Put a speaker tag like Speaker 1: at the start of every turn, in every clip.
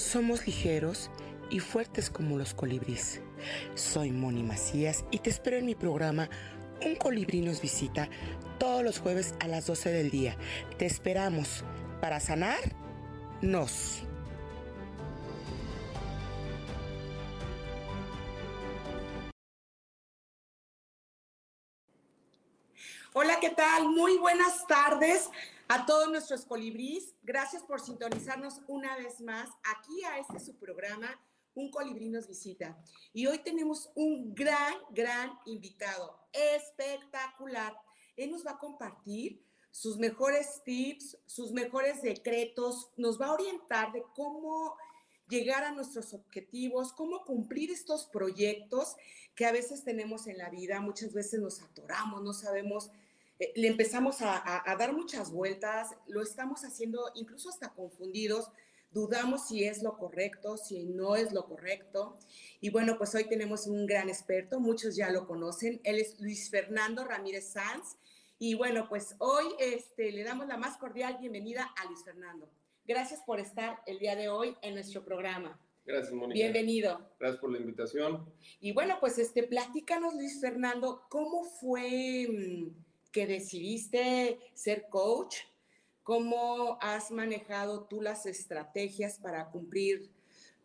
Speaker 1: Somos ligeros y fuertes como los colibríes. Soy Moni Macías y te espero en mi programa Un colibrí nos visita todos los jueves a las 12 del día. Te esperamos para sanar nos.
Speaker 2: Hola, ¿qué tal? Muy buenas tardes a todos nuestros colibríes. Gracias por sintonizarnos una vez más aquí a este su programa, Un colibrí nos visita. Y hoy tenemos un gran, gran invitado, espectacular. Él nos va a compartir sus mejores tips, sus mejores decretos, nos va a orientar de cómo llegar a nuestros objetivos, cómo cumplir estos proyectos que a veces tenemos en la vida, muchas veces nos atoramos, no sabemos, eh, le empezamos a, a, dar muchas vueltas, lo estamos haciendo incluso hasta confundidos, dudamos si es lo correcto, si no es lo correcto. Y bueno, pues hoy tenemos un gran experto, muchos ya lo conocen, él es Luis Fernando Ramírez Sanz. Y bueno, pues hoy este, le damos la más cordial bienvenida a Luis Fernando. Gracias por estar el día de hoy en nuestro programa.
Speaker 3: Gracias, Mónica.
Speaker 2: Bienvenido.
Speaker 3: Gracias por la invitación.
Speaker 2: Y bueno, pues este, platícanos, Luis Fernando, ¿cómo fue mm, que decidiste ser coach? ¿Cómo has manejado tú las estrategias para cumplir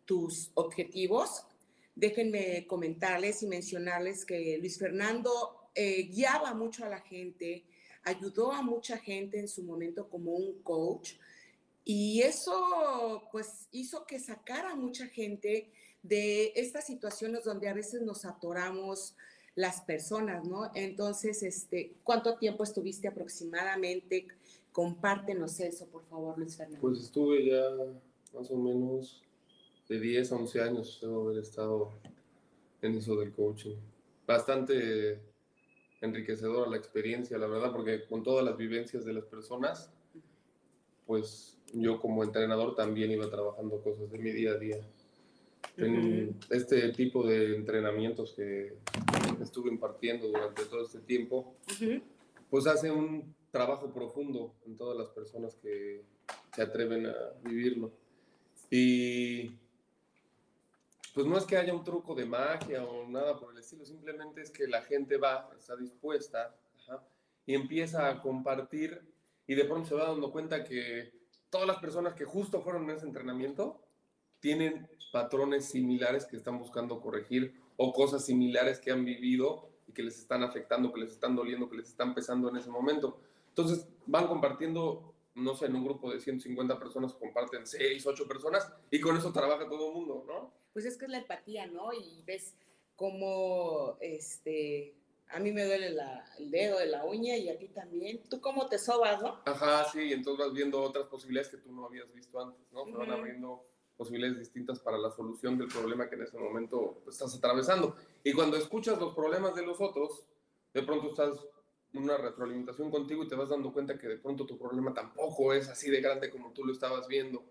Speaker 2: tus objetivos? Déjenme comentarles y mencionarles que Luis Fernando eh, guiaba mucho a la gente, ayudó a mucha gente en su momento como un coach y eso pues hizo que sacara mucha gente de estas situaciones donde a veces nos atoramos las personas, ¿no? Entonces, este, ¿cuánto tiempo estuviste aproximadamente? Compártenos eso, por favor, Luis Fernando.
Speaker 3: Pues estuve ya más o menos de 10 a 11 años, debo haber estado en eso del coaching. Bastante enriquecedora la experiencia, la verdad, porque con todas las vivencias de las personas, pues yo como entrenador también iba trabajando cosas de mi día a día. En este tipo de entrenamientos que estuve impartiendo durante todo este tiempo, pues hace un trabajo profundo en todas las personas que se atreven a vivirlo. Y pues no es que haya un truco de magia o nada por el estilo, simplemente es que la gente va, está dispuesta y empieza a compartir y de pronto se va dando cuenta que todas las personas que justo fueron en ese entrenamiento tienen patrones similares que están buscando corregir o cosas similares que han vivido y que les están afectando, que les están doliendo, que les están pesando en ese momento. Entonces van compartiendo, no sé, en un grupo de 150 personas comparten 6, 8 personas y con eso trabaja todo el mundo, ¿no?
Speaker 2: Pues es que es la empatía, ¿no? Y ves cómo este, a mí me duele la, el dedo de la uña y a ti también. ¿Tú cómo te sobas, no?
Speaker 3: Ajá, sí, y entonces vas viendo otras posibilidades que tú no habías visto antes, ¿no? Se van abriendo posibilidades distintas para la solución del problema que en ese momento estás atravesando. Y cuando escuchas los problemas de los otros, de pronto estás en una retroalimentación contigo y te vas dando cuenta que de pronto tu problema tampoco es así de grande como tú lo estabas viendo.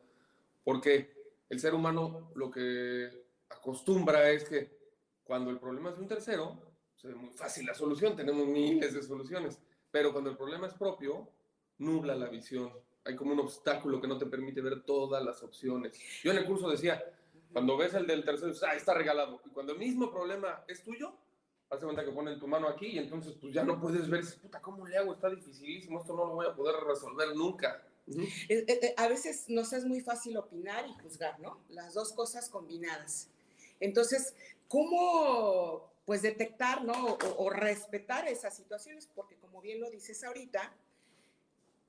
Speaker 3: Porque el ser humano lo que acostumbra es que cuando el problema es de un tercero, se ve muy fácil la solución, tenemos miles de soluciones, pero cuando el problema es propio, nubla la visión. Hay como un obstáculo que no te permite ver todas las opciones. Yo en el curso decía, cuando ves el del tercero, ah, está regalado. Y cuando el mismo problema es tuyo, hace cuenta que ponen tu mano aquí y entonces pues ya no puedes ver, puta, ¿cómo le hago? Está dificilísimo, esto no lo voy a poder resolver nunca.
Speaker 2: Eh, eh, a veces nos es muy fácil opinar y juzgar, ¿no? Las dos cosas combinadas. Entonces, ¿cómo pues detectar, ¿no? O, o, respetar esas situaciones, porque como bien lo dices ahorita,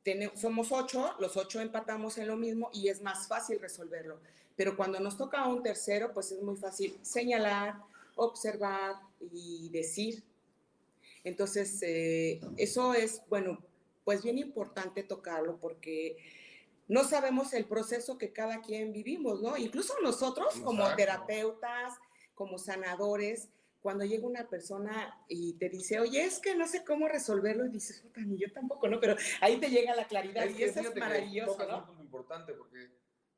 Speaker 2: tenemos, somos ocho, los ocho empatamos en lo mismo y es más fácil resolverlo. Pero cuando nos toca a un tercero, pues es muy fácil señalar, observar y decir. Entonces, eh, eso es, bueno, pues bien importante tocarlo porque no sabemos el proceso que cada quien vivimos, ¿no? Incluso nosotros como
Speaker 3: Exacto.
Speaker 2: terapeutas, como sanadores, cuando llega una persona y te dice, oye, es que no sé cómo resolverlo, y dices, puta, ni yo tampoco, ¿no? Pero ahí te llega la claridad
Speaker 3: Es
Speaker 2: y eso es
Speaker 3: que
Speaker 2: maravilloso, ¿no?
Speaker 3: punto importante porque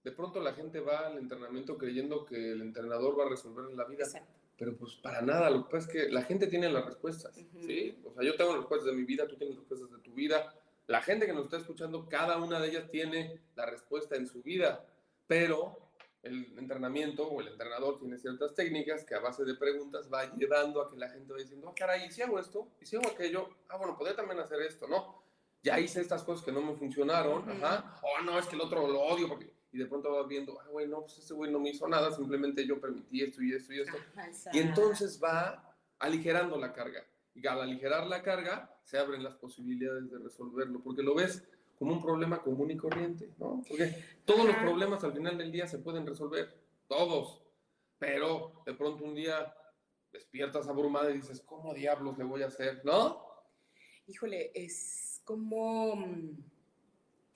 Speaker 3: de pronto la gente va al entrenamiento creyendo que el entrenador va a resolver la vida,
Speaker 2: Exacto.
Speaker 3: pero pues para nada, lo que pasa es que la gente tiene las respuestas,
Speaker 2: Ujú.
Speaker 3: ¿sí? O sea, yo tengo las respuestas de mi vida, tú tienes las respuestas de tu vida, la gente que nos está escuchando, cada una de ellas tiene la respuesta en su vida, pero el entrenamiento o el entrenador tiene ciertas técnicas que a base de preguntas va llevando a que la gente va diciendo, ah, caray, ¿y si hago esto? ¿Y si hago aquello? Ah, bueno, podría también hacer esto, ¿no? Ya hice estas cosas que no me funcionaron,
Speaker 2: Ujú.
Speaker 3: ajá, oh, no, es que el otro lo odio, porque... y de pronto vas viendo, ah, güey, no, pues ese güey no me hizo nada, simplemente yo permití esto y esto y esto.
Speaker 2: Ajá,
Speaker 3: Y entonces va aligerando la carga. Y al aligerar la carga, se abren las posibilidades de resolverlo, porque lo ves como un problema común y corriente, ¿no? Porque todos los
Speaker 2: Ajá.
Speaker 3: problemas al final del día se pueden resolver, todos. Pero de pronto un día despiertas abrumada y dices, ¿cómo diablos le voy a hacer? ¿No?
Speaker 2: híjole, es como, mm,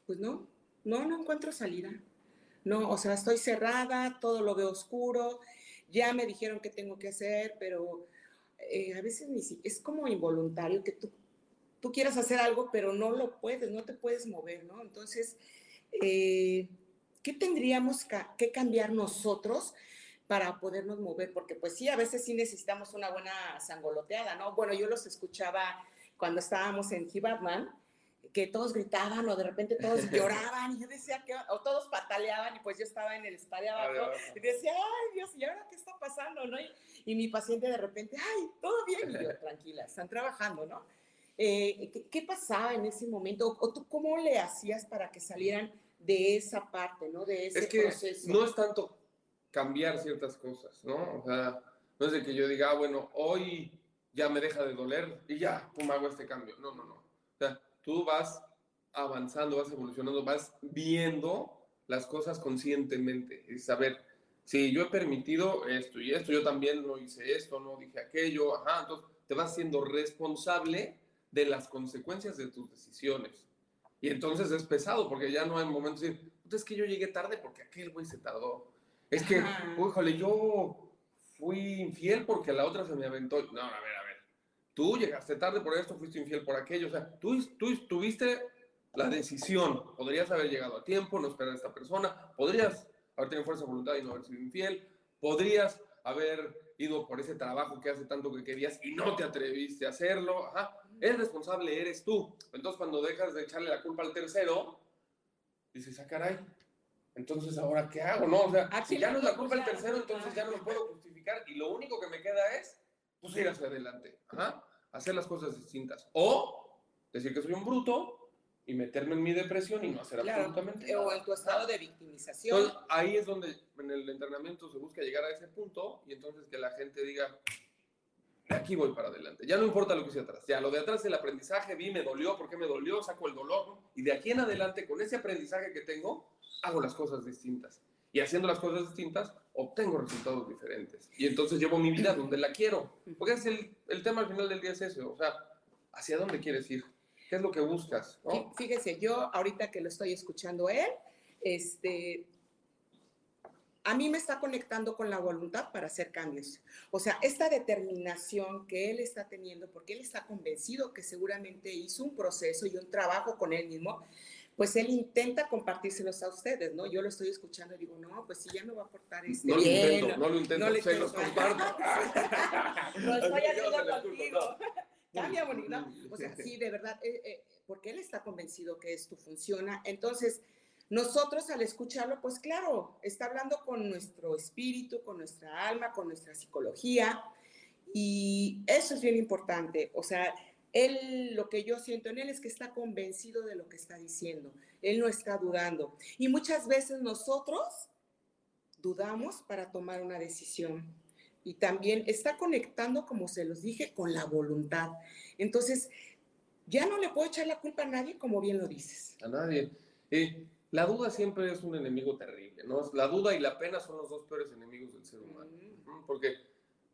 Speaker 2: pues no, no, no encuentro salida. No, o sea, estoy cerrada, todo lo veo oscuro, ya me dijeron qué tengo que hacer, pero eh, a veces ni si, es como involuntario que tú, tú quieras hacer algo, pero no lo puedes, no te puedes mover, ¿no? Entonces, eh, ¿qué tendríamos ca- que cambiar nosotros para podernos mover? Porque pues sí, a veces sí necesitamos una buena sangoloteada, ¿no? Bueno, yo los escuchaba cuando estábamos en Batman, que todos gritaban o de repente todos lloraban y yo decía que, o todos pataleaban y pues yo estaba en el spa de abajo y decía, ay Dios, ¿y ahora qué está pasando? ¿no? Y, y mi paciente de repente, ay, todo bien, y yo, tranquila, están trabajando, ¿no? Eh, ¿qué, qué pasaba en ese momento? ¿O, tú cómo le hacías para que salieran de esa parte, ¿no? De ese
Speaker 3: es que
Speaker 2: proceso.
Speaker 3: no es tanto cambiar ciertas cosas, ¿no? O sea, no es de que yo diga, ah, bueno, hoy ya me deja de doler y ya, pum, hago este cambio. No, no, no. O sea, tú vas avanzando, vas evolucionando, vas viendo las cosas conscientemente y saber, si yo he permitido esto y esto, yo también no hice esto, no dije aquello, ajá, entonces te vas siendo responsable de las consecuencias de tus decisiones. Y entonces es pesado porque ya no hay momentos de decir, "Puta, es que yo llegué tarde porque aquel güey se tardó. Es que, híjole, yo fui infiel porque la otra se me aventó. No, a ver, a ver. Tú llegaste tarde por esto, fuiste infiel por aquello. O sea, tú, tú tuviste la decisión. Podrías haber llegado a tiempo, no esperar a esta persona. Podrías haber tenido fuerza de voluntad y no haber sido infiel. Podrías haber ido por ese trabajo que hace tanto que querías y no te atreviste a hacerlo. Ajá. El responsable eres tú. Entonces, cuando dejas de echarle la culpa al tercero, dices, ah, caray, entonces ahora qué hago, ¿no? O sea,
Speaker 2: ¿A
Speaker 3: si ya no es la culpa del tercero, entonces ya no lo puedo justificar y lo único que me queda es, pues ir hacia adelante, Ajá. hacer las cosas distintas. O decir que soy un bruto y meterme en mi depresión y no hacer
Speaker 2: Claro,
Speaker 3: absolutamente
Speaker 2: o
Speaker 3: nada.
Speaker 2: en tu estado de victimización.
Speaker 3: Entonces, ahí es donde en el entrenamiento se busca llegar a ese punto y entonces que la gente diga, de aquí voy para adelante. Ya no importa lo que hice atrás. Ya lo de atrás el aprendizaje, vi, me dolió, ¿por qué me dolió? Saco el dolor. ¿no? Y de aquí en adelante, con ese aprendizaje que tengo, hago las cosas distintas. Y haciendo las cosas distintas, obtengo resultados diferentes. Y entonces llevo mi vida donde la quiero. Porque es el, el tema al final del día es ese. O sea, ¿hacia dónde quieres ir? ¿Qué es lo que buscas? ¿no?
Speaker 2: Fí- Fíjese, yo ahorita que lo estoy escuchando él, este, a mí me está conectando con la voluntad para hacer cambios. O sea, esta determinación que él está teniendo, porque él está convencido que seguramente hizo un proceso y un trabajo con él mismo, pues él intenta compartírselos a ustedes, ¿no? Yo lo estoy escuchando y digo, no, pues sí, ya me va a aportar este
Speaker 3: No lo
Speaker 2: bien,
Speaker 3: intento, no lo intento,
Speaker 2: no
Speaker 3: se los
Speaker 2: intento.
Speaker 3: comparto.
Speaker 2: Lo estoy haciendo contigo.
Speaker 3: culpa,
Speaker 2: Cambia, bonita. O sea, sí, de verdad, eh, eh, porque él está convencido que esto funciona. Entonces, nosotros al escucharlo, pues claro, está hablando con nuestro espíritu, con nuestra alma, con nuestra psicología. Y eso es bien importante. O sea, él, lo que yo siento en él es que está convencido de lo que está diciendo. Él no está dudando. Y muchas veces nosotros dudamos para tomar una decisión. Y también está conectando, como se los dije, con la voluntad. Entonces, ya no le puedo echar la culpa a nadie, como bien lo dices.
Speaker 3: A nadie. Eh, la duda siempre es un enemigo terrible, ¿no? La duda y la pena son los dos peores enemigos del ser humano.
Speaker 2: Mm.
Speaker 3: Porque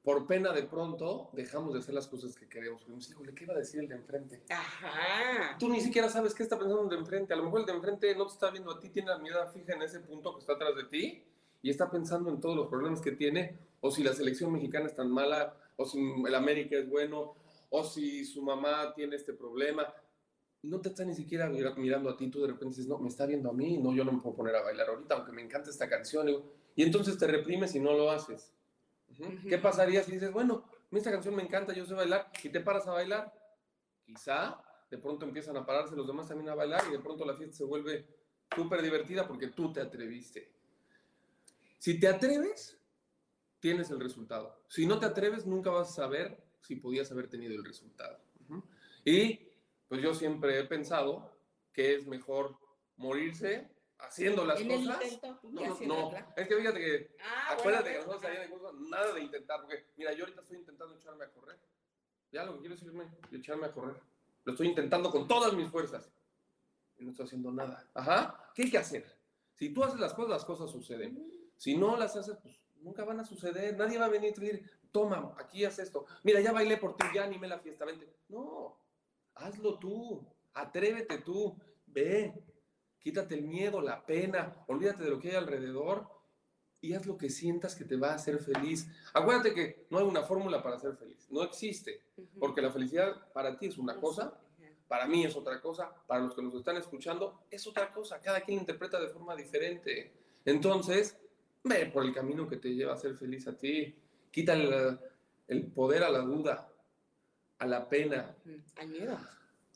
Speaker 3: por pena de pronto dejamos de hacer las cosas que queremos. Porque, híjole, ¿qué va a decir el de enfrente?
Speaker 2: Ajá.
Speaker 3: Tú ni siquiera sabes qué está pensando el de enfrente. A lo mejor el de enfrente no te está viendo a ti, tiene la mirada fija en ese punto que está atrás de ti y está pensando en todos los problemas que tiene, o si la selección mexicana es tan mala, o si el América es bueno, o si su mamá tiene este problema. No te está ni siquiera mirando a ti, tú de repente dices, no, me está viendo a mí, no, yo no me puedo poner a bailar ahorita, aunque me encanta esta canción. Y entonces te reprimes y no lo haces. ¿Qué pasaría si dices, bueno, esta canción me encanta, yo sé bailar, y te paras a bailar? Quizá de pronto empiezan a pararse los demás también a bailar y de pronto la fiesta se vuelve súper divertida porque tú te atreviste. Si te atreves, tienes el resultado. Si no te atreves, nunca vas a saber si podías haber tenido el resultado. Y pues yo siempre he pensado que es mejor morirse haciendo las cosas. no, no, es que fíjate que, ah, acuérdate que nosotros de nada de intentar, porque mira, yo ahorita estoy intentando echarme a correr. Ya lo que quiero decirme, echarme a correr. Lo estoy intentando con todas mis fuerzas. Y no estoy haciendo nada. Ajá, ¿qué hay que hacer? Si tú haces las cosas, las cosas suceden. Si no las haces, pues nunca van a suceder. Nadie va a venir y decir, toma, aquí haz esto. Mira, ya bailé por ti, ya animé la fiesta, vente. No, hazlo tú, atrévete tú, ve, quítate el miedo, la pena, olvídate de lo que hay alrededor y haz lo que sientas que te va a hacer feliz. Acuérdate que no hay una fórmula para ser feliz, no existe, porque la felicidad para ti es una cosa, para mí es otra cosa, para los que nos están escuchando es otra cosa, cada quien interpreta de forma diferente. Entonces, ve por el camino que te lleva a ser feliz a ti, quita el poder a la duda, a la pena,
Speaker 2: al miedo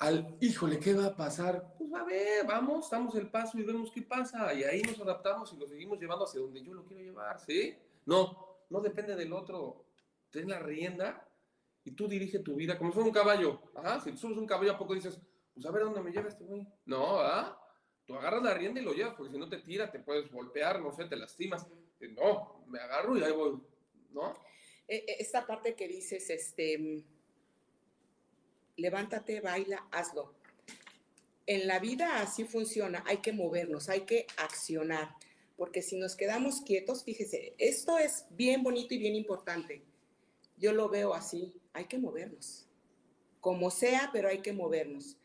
Speaker 3: al, híjole, ¿qué va a pasar? Pues a ver, vamos, damos el paso y vemos qué pasa. Y ahí nos adaptamos y lo seguimos llevando hacia donde yo lo quiero llevar, ¿sí? No, no depende del otro. Ten la rienda y tú dirige tu vida como si fuera un caballo. Ajá, si tú subes un caballo, ¿a poco dices, pues a ver dónde me lleva este güey? No, ¿ah? Agarras la rienda y lo llevas, porque si no te tira, te puedes golpear, no sé, te lastimas. No, me agarro y ahí voy, ¿no?
Speaker 2: E, e, esta parte que dices, este levántate, baila, hazlo. En la vida así funciona, hay que movernos, hay que accionar, porque si nos quedamos quietos, fíjese, esto es bien bonito y bien importante. Yo lo veo así, hay que movernos, como sea, pero hay que movernos,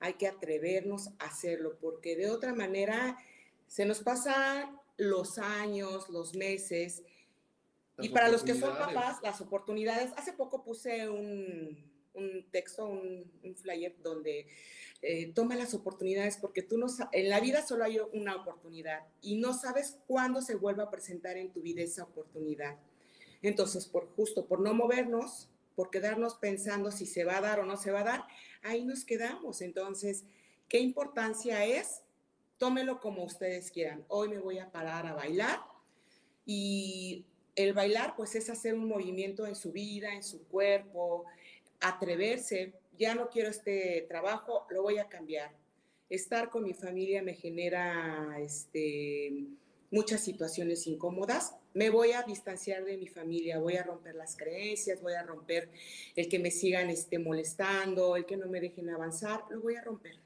Speaker 2: hay que atrevernos a hacerlo, porque de otra manera se nos pasan los años, los meses, y para los que son papás, las oportunidades. Hace poco puse un, un texto, un, flyer donde eh, toma las oportunidades porque tú no en la vida solo hay una oportunidad y no sabes cuándo se vuelva a presentar en tu vida esa oportunidad. Entonces, por justo por no movernos, por quedarnos pensando si se va a dar o no se va a dar, ahí nos quedamos. Entonces, ¿qué importancia es? Tómelo como ustedes quieran. Hoy me voy a parar a bailar y el bailar pues es hacer un movimiento en su vida, en su cuerpo, atreverse, ya no quiero este trabajo, lo voy a cambiar. Estar con mi familia me genera este, muchas situaciones incómodas. Me voy a distanciar de mi familia, voy a romper las creencias, voy a romper el que me sigan este, molestando, el que no me dejen avanzar, lo voy a romper.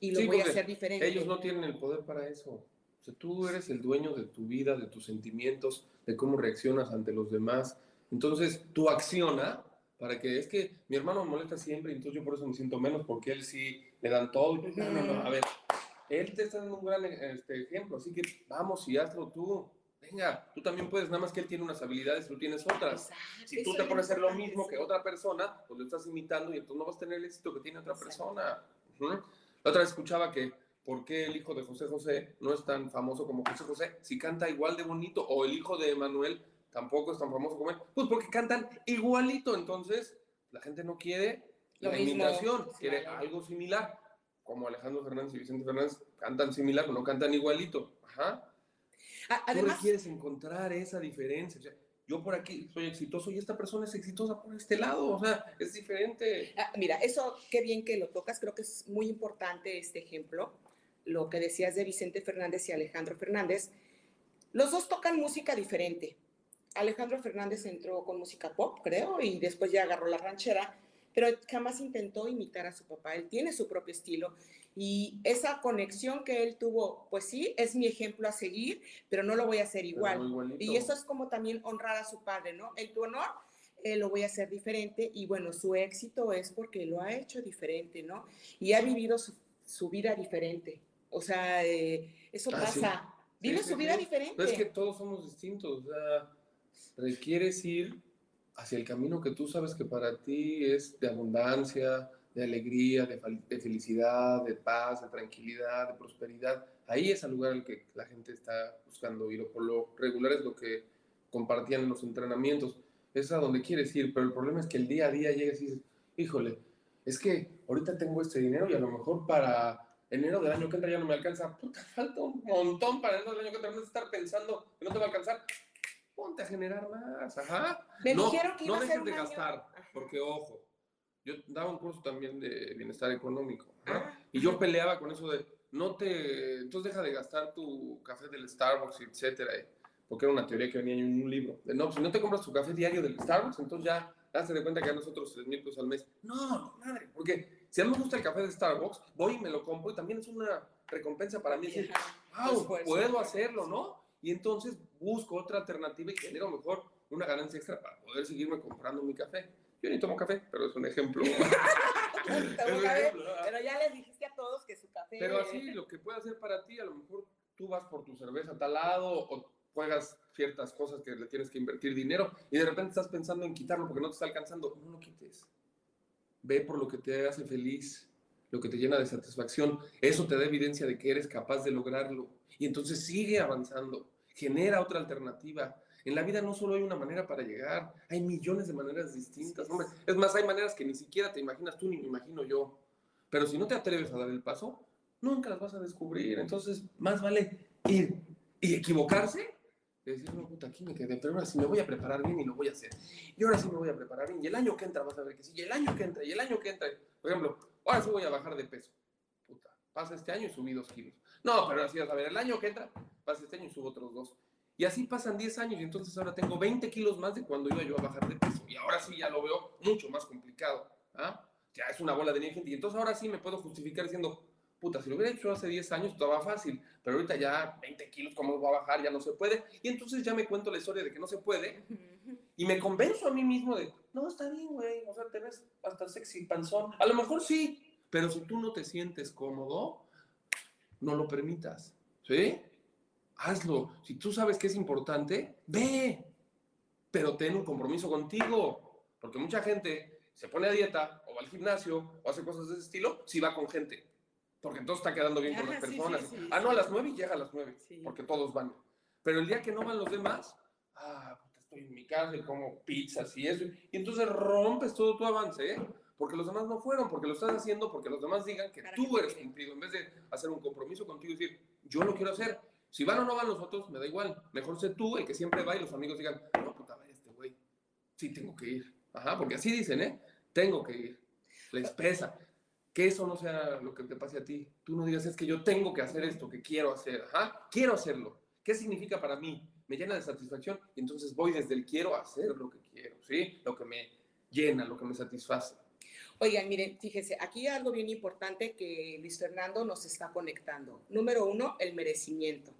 Speaker 2: Y lo voy a hacer diferente.
Speaker 3: Ellos no tienen el poder para eso. O sea, tú eres el dueño de tu vida, de tus sentimientos, de cómo reaccionas ante los demás. Entonces, tú acciona para que es que mi hermano me molesta siempre entonces yo por eso me siento menos porque él sí le dan todo. No, no, no, a ver, él te está dando un gran este, ejemplo, así que vamos y hazlo tú. Venga, tú también puedes, nada más que él tiene unas habilidades, tú tienes otras. si tú te pones a hacer lo mismo que otra persona, pues lo estás imitando y entonces no vas a tener el éxito que tiene otra persona. La otra vez escuchaba que ¿por qué el hijo de José José no es tan famoso como José José? Si canta igual de bonito, o el hijo de Manuel tampoco es tan famoso como él, pues porque cantan igualito, entonces la gente no quiere la imitación, quiere algo similar, como Alejandro Fernández y Vicente Fernández cantan similar, no cantan igualito. Ajá. Además, Tú quieres encontrar esa diferencia. yo por aquí soy exitoso y esta persona es exitosa por este lado, o sea, es diferente.
Speaker 2: Ah, mira, eso qué bien que lo tocas, creo que es muy importante este ejemplo, lo que decías de Vicente Fernández y Alejandro Fernández. Los dos tocan música diferente, Alejandro Fernández entró con música pop, creo, y después ya agarró la ranchera, pero jamás intentó imitar a su papá. Él tiene su propio estilo y esa conexión que él tuvo, pues sí, es mi ejemplo a seguir, pero no lo voy a hacer igual. Y eso es como también honrar a su padre, ¿no? En tu honor, eh, lo voy a hacer diferente y bueno, su éxito es porque lo ha hecho diferente, ¿no? Y ha vivido su, vida diferente. O sea, eh, eso ah, pasa. Vive su vida diferente.
Speaker 3: es que todos somos distintos, o sea, requieres ir hacia el camino que tú sabes que para ti es de abundancia, de alegría, de, de, felicidad, de paz, de tranquilidad, de prosperidad. Ahí es el lugar al que la gente está buscando ir, o por lo regular es lo que compartían en los entrenamientos. Es a donde quieres ir, pero el problema es que el día a día llegas y dices, híjole, es que ahorita tengo este dinero y a lo mejor para enero del año que entra ya no me alcanza. Puta, falta un montón para enero del año que entra. No estar pensando que no te va a alcanzar. Ponte a generar más. Ajá.
Speaker 2: Me no, dijeron que iba
Speaker 3: no
Speaker 2: a
Speaker 3: dejes de gastar, porque ojo, yo daba un curso también de bienestar económico. Ah, y yo peleaba con eso de no te. Entonces deja de gastar tu café del Starbucks, etcétera. Porque era una teoría que venía en un libro. De no, si no te compras tu café diario del Starbucks, entonces ya hazte de cuenta que a nosotros 3 mil pesos al mes. No, madre, porque si a mí me gusta el café de Starbucks, voy y me lo compro y también es una recompensa para mí decir, wow, puedo hacerlo, ¿no? Y entonces busco otra alternativa y genero mejor una ganancia extra para poder seguirme comprando mi café. Yo ni tomo café, pero es un ejemplo.
Speaker 2: pero ya les dijiste a todos que su café.
Speaker 3: Pero así, lo que puede hacer para ti, a lo mejor tú vas por tu cerveza a tal lado o juegas ciertas cosas que le tienes que invertir dinero y de repente estás pensando en quitarlo porque no te está alcanzando. No lo quites. Ve por lo que te hace feliz, lo que te llena de satisfacción. Eso te da evidencia de que eres capaz de lograrlo. Y entonces sigue avanzando. Genera otra alternativa. En la vida no solo hay una manera para llegar, hay millones de maneras distintas. Hombre, es más, hay maneras que ni siquiera te imaginas tú ni me imagino yo. Pero si no te atreves a dar el paso, nunca las vas a descubrir. Entonces, más vale ir y equivocarse y decir, no, puta, aquí me quedé, pero ahora sí me voy a preparar bien y lo voy a hacer. Y ahora sí me voy a preparar bien. Y el año que entra vas a ver que sí. Y el año que entra, y el año que entra. Por ejemplo, ahora sí voy a bajar de peso. Puta, pasa este año y subí dos kilos. No, pero así vas a ver, el año que entra, pasa este año y subo otros dos. Y así pasan 10 años y entonces ahora tengo 20 kilos más de cuando iba yo a bajar de peso. Y ahora sí ya lo veo mucho más complicado. ¿ah? Ya es una bola de nieve, Y entonces ahora sí me puedo justificar diciendo, puta, si lo hubiera hecho hace 10 años estaba fácil, pero ahorita ya 20 kilos, ¿cómo lo voy a bajar? Ya no se puede. Y entonces ya me cuento la historia de que no se puede y me convenzo a mí mismo de, no, está bien, güey, o sea, te ves hasta sexy, panzón. A lo mejor sí, pero si tú no te sientes cómodo, no lo permitas, ¿sí? hazlo. Si tú sabes que es importante, ve, pero ten un compromiso contigo, porque mucha gente se pone a dieta o va al gimnasio o hace cosas de ese estilo si va con gente, porque entonces está quedando bien con las personas. ah, no, a las nueve y llega a las nueve, porque todos van. Pero el día que no van los demás, ah, estoy en mi casa y como pizzas y eso, y entonces rompes todo tu avance, ¿eh? Porque los demás no fueron, porque lo estás haciendo, porque los demás digan que tú eres cumplido, en vez de hacer un compromiso contigo y decir, yo lo quiero hacer, si van o no van los otros, me da igual. Mejor sé tú el que siempre va y los amigos digan, no, puta, vaya este güey. Sí, tengo que ir. Ajá, porque así dicen, ¿eh? Tengo que ir. Les pesa. Que eso no sea lo que te pase a ti. Tú no digas, es que yo tengo que hacer esto, que quiero hacer. Ajá, quiero hacerlo. ¿Qué significa para mí? Me llena de satisfacción y entonces voy desde el quiero a hacer lo que quiero, ¿sí? Lo que me llena, lo que me satisface.
Speaker 2: Oigan, miren, fíjense, aquí hay algo bien importante que Luis Fernando nos está conectando. Número uno, el merecimiento,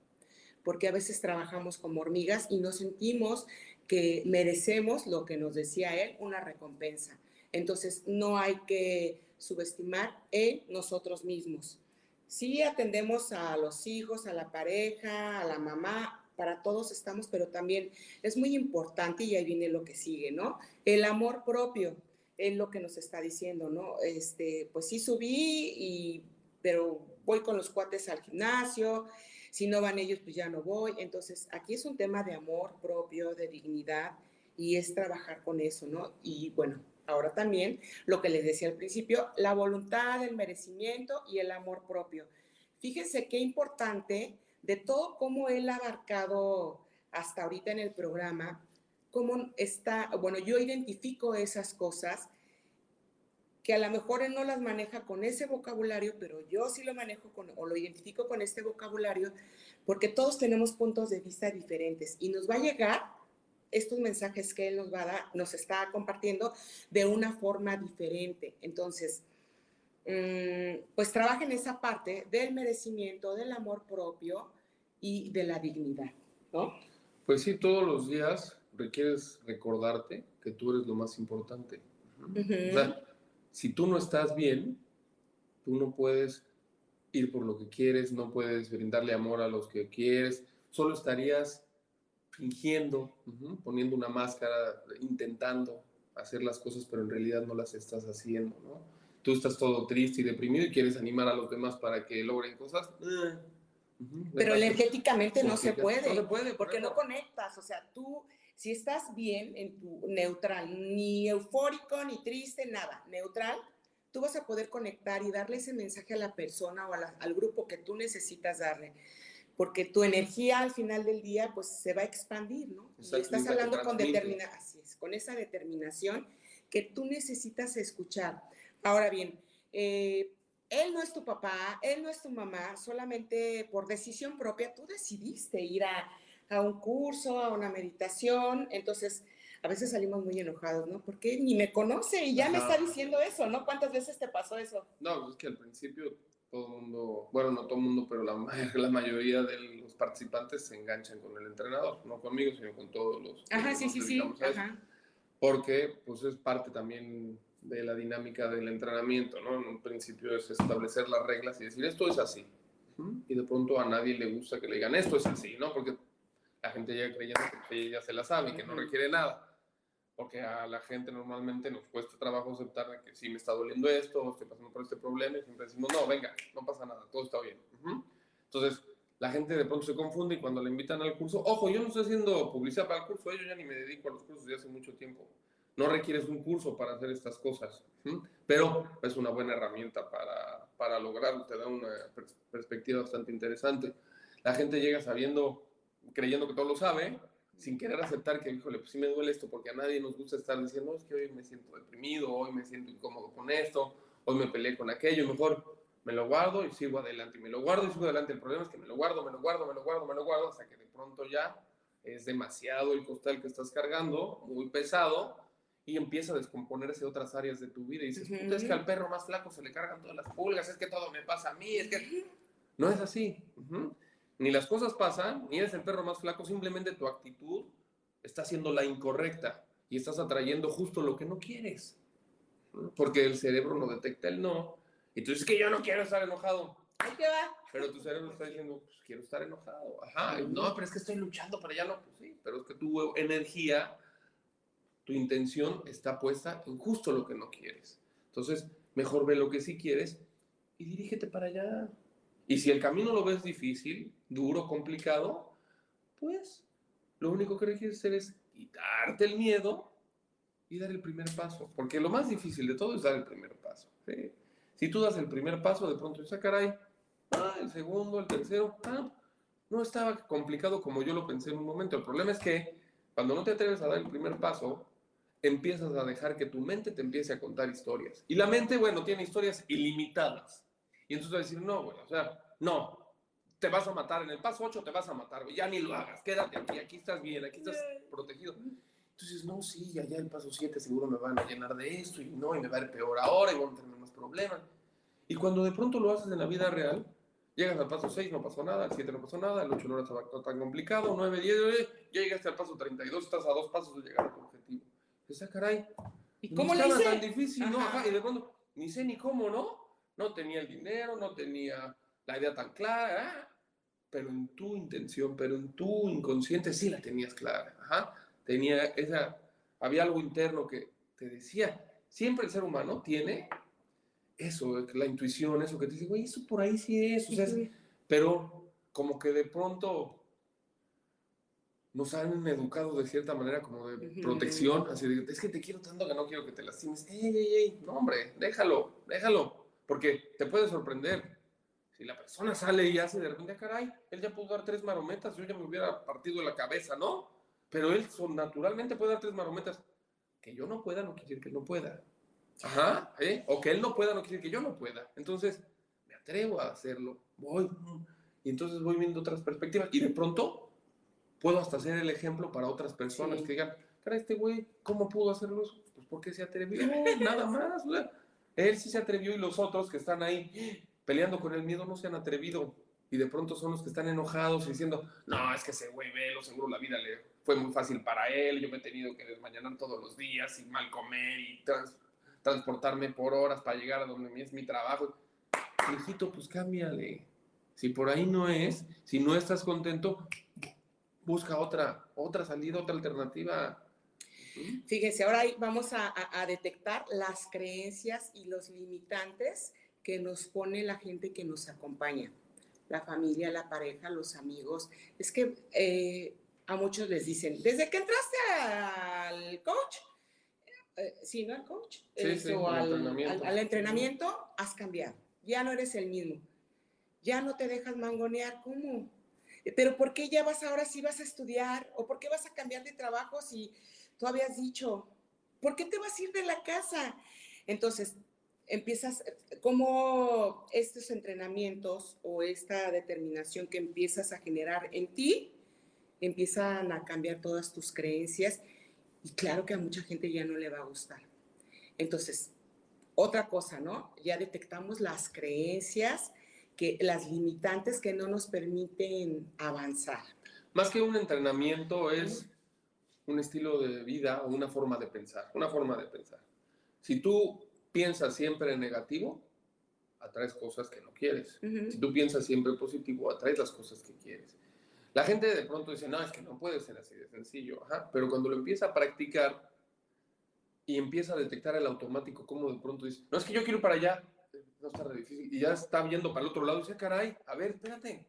Speaker 2: porque a veces trabajamos como hormigas y nos sentimos que merecemos lo que nos decía él, una recompensa. Entonces, no hay que subestimar en nosotros mismos. Sí atendemos a los hijos, a la pareja, a la mamá, para todos estamos, pero también es muy importante y ahí viene lo que sigue, ¿no? El amor propio es lo que nos está diciendo, ¿no? Este, pues sí subí, y, pero voy con los cuates al gimnasio, si no van ellos, pues ya no voy. Entonces, aquí es un tema de amor propio, de dignidad, y es trabajar con eso, ¿no? Y bueno, ahora también lo que les decía al principio, la voluntad, el merecimiento y el amor propio. Fíjense qué importante de todo cómo él ha abarcado hasta ahorita en el programa, cómo está, bueno, yo identifico esas cosas que a lo mejor él no las maneja con ese vocabulario, pero yo sí lo manejo con, o lo identifico con este vocabulario, porque todos tenemos puntos de vista diferentes y nos va a llegar estos mensajes que él nos va a dar, nos está compartiendo de una forma diferente. Entonces, mm, pues trabaja en esa parte del merecimiento, del amor propio y de la dignidad, ¿no?
Speaker 3: Pues sí, todos los días requieres recordarte que tú eres lo más importante. O sea, si tú no estás bien, tú no puedes ir por lo que quieres, no puedes brindarle amor a los que quieres, solo estarías fingiendo, poniendo una máscara, intentando hacer las cosas, pero en realidad no las estás haciendo, ¿no? Tú estás todo triste y deprimido y quieres animar a los demás para que logren cosas. Eh,
Speaker 2: pero energéticamente no se puede. No se puede. Porque no conectas. O sea, tú, si estás bien en tu neutral, ni eufórico, ni triste, nada, neutral, tú vas a poder conectar y darle ese mensaje a la persona o al grupo que tú necesitas darle. Porque tu energía al final del día, pues se va a expandir, ¿no? y estás hablando con determinación, con esa determinación que tú necesitas escuchar. Ahora bien, eh, él no es tu papá, él no es tu mamá, solamente por decisión propia tú decidiste ir a, a un curso, a una meditación, entonces a veces salimos muy enojados, ¿no? Porque ni me conoce y ya me está diciendo eso, ¿no? ¿Cuántas veces te pasó eso?
Speaker 3: No, pues es que al principio todo el mundo, bueno, no todo el mundo, pero la, la, mayoría de los participantes se enganchan con el entrenador, no conmigo, sino con todos los.
Speaker 2: Ajá, sí, sí, sí. Ajá.
Speaker 3: Porque, pues, es parte también de la dinámica del entrenamiento, ¿no? En un principio es establecer las reglas y decir, esto es así. Y de pronto a nadie le gusta que le digan, esto es así, ¿no? Porque la gente llega creyendo que ella se la sabe y que no requiere nada. Porque a la gente normalmente nos cuesta trabajo aceptar que sí me está doliendo esto, estoy pasando por este problema, y siempre decimos, no, venga, no pasa nada, todo está bien. Entonces, la gente de pronto se confunde y cuando le invitan al curso, ojo, yo no estoy haciendo publicidad para el curso, yo ya ni me dedico a los cursos desde hace mucho tiempo. No requieres un curso para hacer estas cosas, pero es una buena herramienta para, para lograrlo, te da una perspectiva bastante interesante. La gente llega sabiendo, creyendo que todo lo sabe, sin querer aceptar que, híjole, pues sí me duele esto, porque a nadie nos gusta estar diciendo, es que hoy me siento deprimido, hoy me siento incómodo con esto, hoy me peleé con aquello, mejor me lo guardo y sigo adelante, y me lo guardo y sigo adelante. El problema es que me lo guardo, me lo guardo, me lo guardo, me lo guardo, hasta que de pronto ya es demasiado el costal que estás cargando, muy pesado, y empieza a descomponerse otras áreas de tu vida. Y dices, es que al perro más flaco se le cargan todas las pulgas, es que todo me pasa a mí, es que... No es así. Ni las cosas pasan, ni eres el perro más flaco, simplemente tu actitud está siendo la incorrecta y estás atrayendo justo lo que no quieres. Porque el cerebro no detecta el no. Y tú dices que yo no quiero estar enojado.
Speaker 2: Ahí te va.
Speaker 3: Pero tu cerebro está diciendo, pues quiero estar enojado. Ajá, no, pero es que estoy luchando para ya no. Pues sí, pero es que tu energía tu intención está puesta en justo lo que no quieres. Entonces, mejor ve lo que sí quieres y dirígete para allá. Y si el camino lo ves difícil, duro, complicado, pues lo único que requieres hacer es quitarte el miedo y dar el primer paso. Porque lo más difícil de todo es dar el primer paso. Si tú das el primer paso, de pronto dices, ah, caray, ah, el segundo, el tercero, ah, no estaba complicado como yo lo pensé en un momento. El problema es que cuando no te atreves a dar el primer paso, empiezas a dejar que tu mente te empiece a contar historias. Y la mente, bueno, tiene historias ilimitadas. Y entonces vas a decir, no, güey, o sea, no, te vas a matar, en el paso 8 te vas a matar, güey, ya ni lo hagas, quédate aquí, aquí estás bien, aquí estás protegido. Entonces, no, sí, allá el paso 7 seguro me van a llenar de esto, y no, y me va a ir peor ahora, y voy a tener más problemas. Y cuando de pronto lo haces en la vida real, llegas al paso 6, no pasó nada, al 7 no pasó nada, el 8 no era tan complicado, 9, 10, ya llegaste al paso 32, estás a dos pasos de llegar a tu objetivo. Esa ah, caray.
Speaker 2: ¿Y cómo le hice?
Speaker 3: tan difícil, ¿no? y de pronto, ni sé ni cómo, ¿no? No tenía el dinero, no tenía la idea tan clara, ¿eh? pero en tu intención, pero en tu inconsciente sí la tenías clara. Ajá. Tenía esa, había algo interno que te decía, siempre el ser humano tiene eso, la intuición, eso que te dice, güey, eso por ahí sí es, o sea, pero como que de pronto nos han educado de cierta manera como de protección, así de, es que te quiero tanto que no quiero que te lastimes. Ey, ey, ey, no hombre, déjalo, déjalo, porque te puede sorprender. Si la persona sale y hace de repente, ah, caray, él ya pudo dar tres marometas, yo ya me hubiera partido la cabeza, ¿no? Pero él naturalmente puede dar tres marometas. Que yo no pueda no quiere decir que no pueda. Ajá, ¿eh? O que él no pueda no quiere decir que yo no pueda. Entonces, me atrevo a hacerlo, voy, y entonces voy viendo otras perspectivas. Y de pronto, puedo hasta ser el ejemplo para otras personas que digan, cara, este güey, ¿cómo pudo hacerlo? Pues porque se atrevió, nada más. Él sí se atrevió y los otros que están ahí peleando con el miedo no se han atrevido. Y de pronto son los que están enojados y diciendo, no, es que ese güey ve, lo seguro la vida le fue muy fácil para él, yo me he tenido que desmañanar todos los días sin mal comer y transportarme por horas para llegar a donde es mi trabajo. Hijito, pues cámbiale. Si por ahí no es, si no estás contento, busca otra, otra salida, otra alternativa.
Speaker 2: Fíjense, ahora vamos a, a, detectar las creencias y los limitantes que nos pone la gente que nos acompaña, la familia, la pareja, los amigos. Es que eh, a muchos les dicen, desde que entraste al coach, eh, sí, ¿no? Al coach,
Speaker 3: sí,
Speaker 2: al, entrenamiento. Al, entrenamiento, has cambiado. Ya no eres el mismo. Ya no te dejas mangonear. ¿Cómo? Pero ¿por qué ya vas ahora sí vas a estudiar? ¿O por qué vas a cambiar de trabajo si tú habías dicho? ¿Por qué te vas a ir de la casa? Entonces, empiezas, como estos entrenamientos o esta determinación que empiezas a generar en ti, empiezan a cambiar todas tus creencias y claro que a mucha gente ya no le va a gustar. Entonces, otra cosa, ¿no? Ya detectamos las creencias, que, las limitantes que no nos permiten avanzar.
Speaker 3: Más que un entrenamiento es un estilo de vida o una forma de pensar, una forma de pensar. Si tú piensas siempre en negativo, atraes cosas que no quieres. Si tú piensas siempre positivo, atraes las cosas que quieres. La gente de pronto dice, no, es que no puede ser así de sencillo. Pero cuando lo empieza a practicar y empieza a detectar el automático, como de pronto dice, no, es que yo quiero para allá, no está difícil, y ya está viendo para el otro lado y dice, caray, a ver, espérate.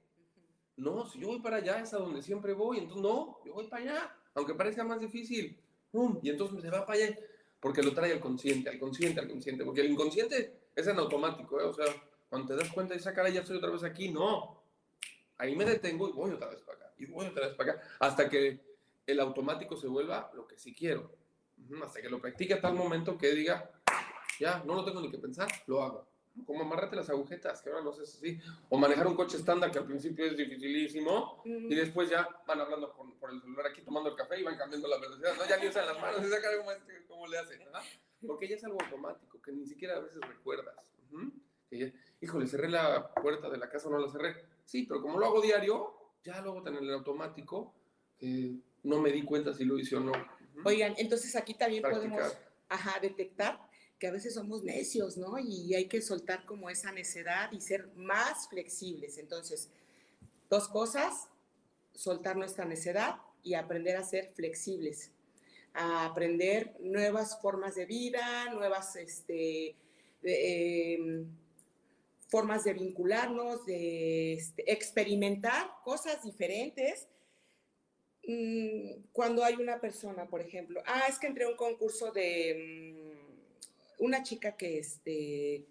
Speaker 3: No, si yo voy para allá es a donde siempre voy, entonces no, yo voy para allá, aunque parezca más difícil. Y entonces se va para allá, porque lo trae al consciente, al consciente, al consciente, porque el inconsciente es en automático, ¿eh? o sea, cuando te das cuenta y dices, ah, caray, ya estoy otra vez aquí, no, ahí me detengo y voy otra vez para acá, y voy otra vez para acá, hasta que el automático se vuelva lo que sí quiero. Hasta que lo practique a tal momento que diga, ya, no lo tengo ni que pensar, lo hago. Como amarrarte las agujetas, que ahora no sé si O manejar un coche estándar, que al principio es dificilísimo, y después ya van hablando por, el celular aquí tomando el café y van cambiando la velocidad. ¿no? Ya ni usan las manos, esa cara como, este, cómo le hacen. Porque ya es algo automático, que ni siquiera a veces recuerdas. híjole, cerré la puerta de la casa o no la cerré Sí, pero como lo hago diario, ya lo hago en el automático, que no me di cuenta si lo hice o no.
Speaker 2: Oigan, entonces aquí también podemos ajá, detectar que a veces somos necios, ¿no? Y hay que soltar como esa necedad y ser más flexibles. Entonces, dos cosas, soltar nuestra necedad y aprender a ser flexibles, a aprender nuevas formas de vida, nuevas, este, eh, formas de vincularnos, de este, experimentar cosas diferentes. Mm, cuando hay una persona, por ejemplo, ah, es que entré a un concurso de mm, una chica que, este,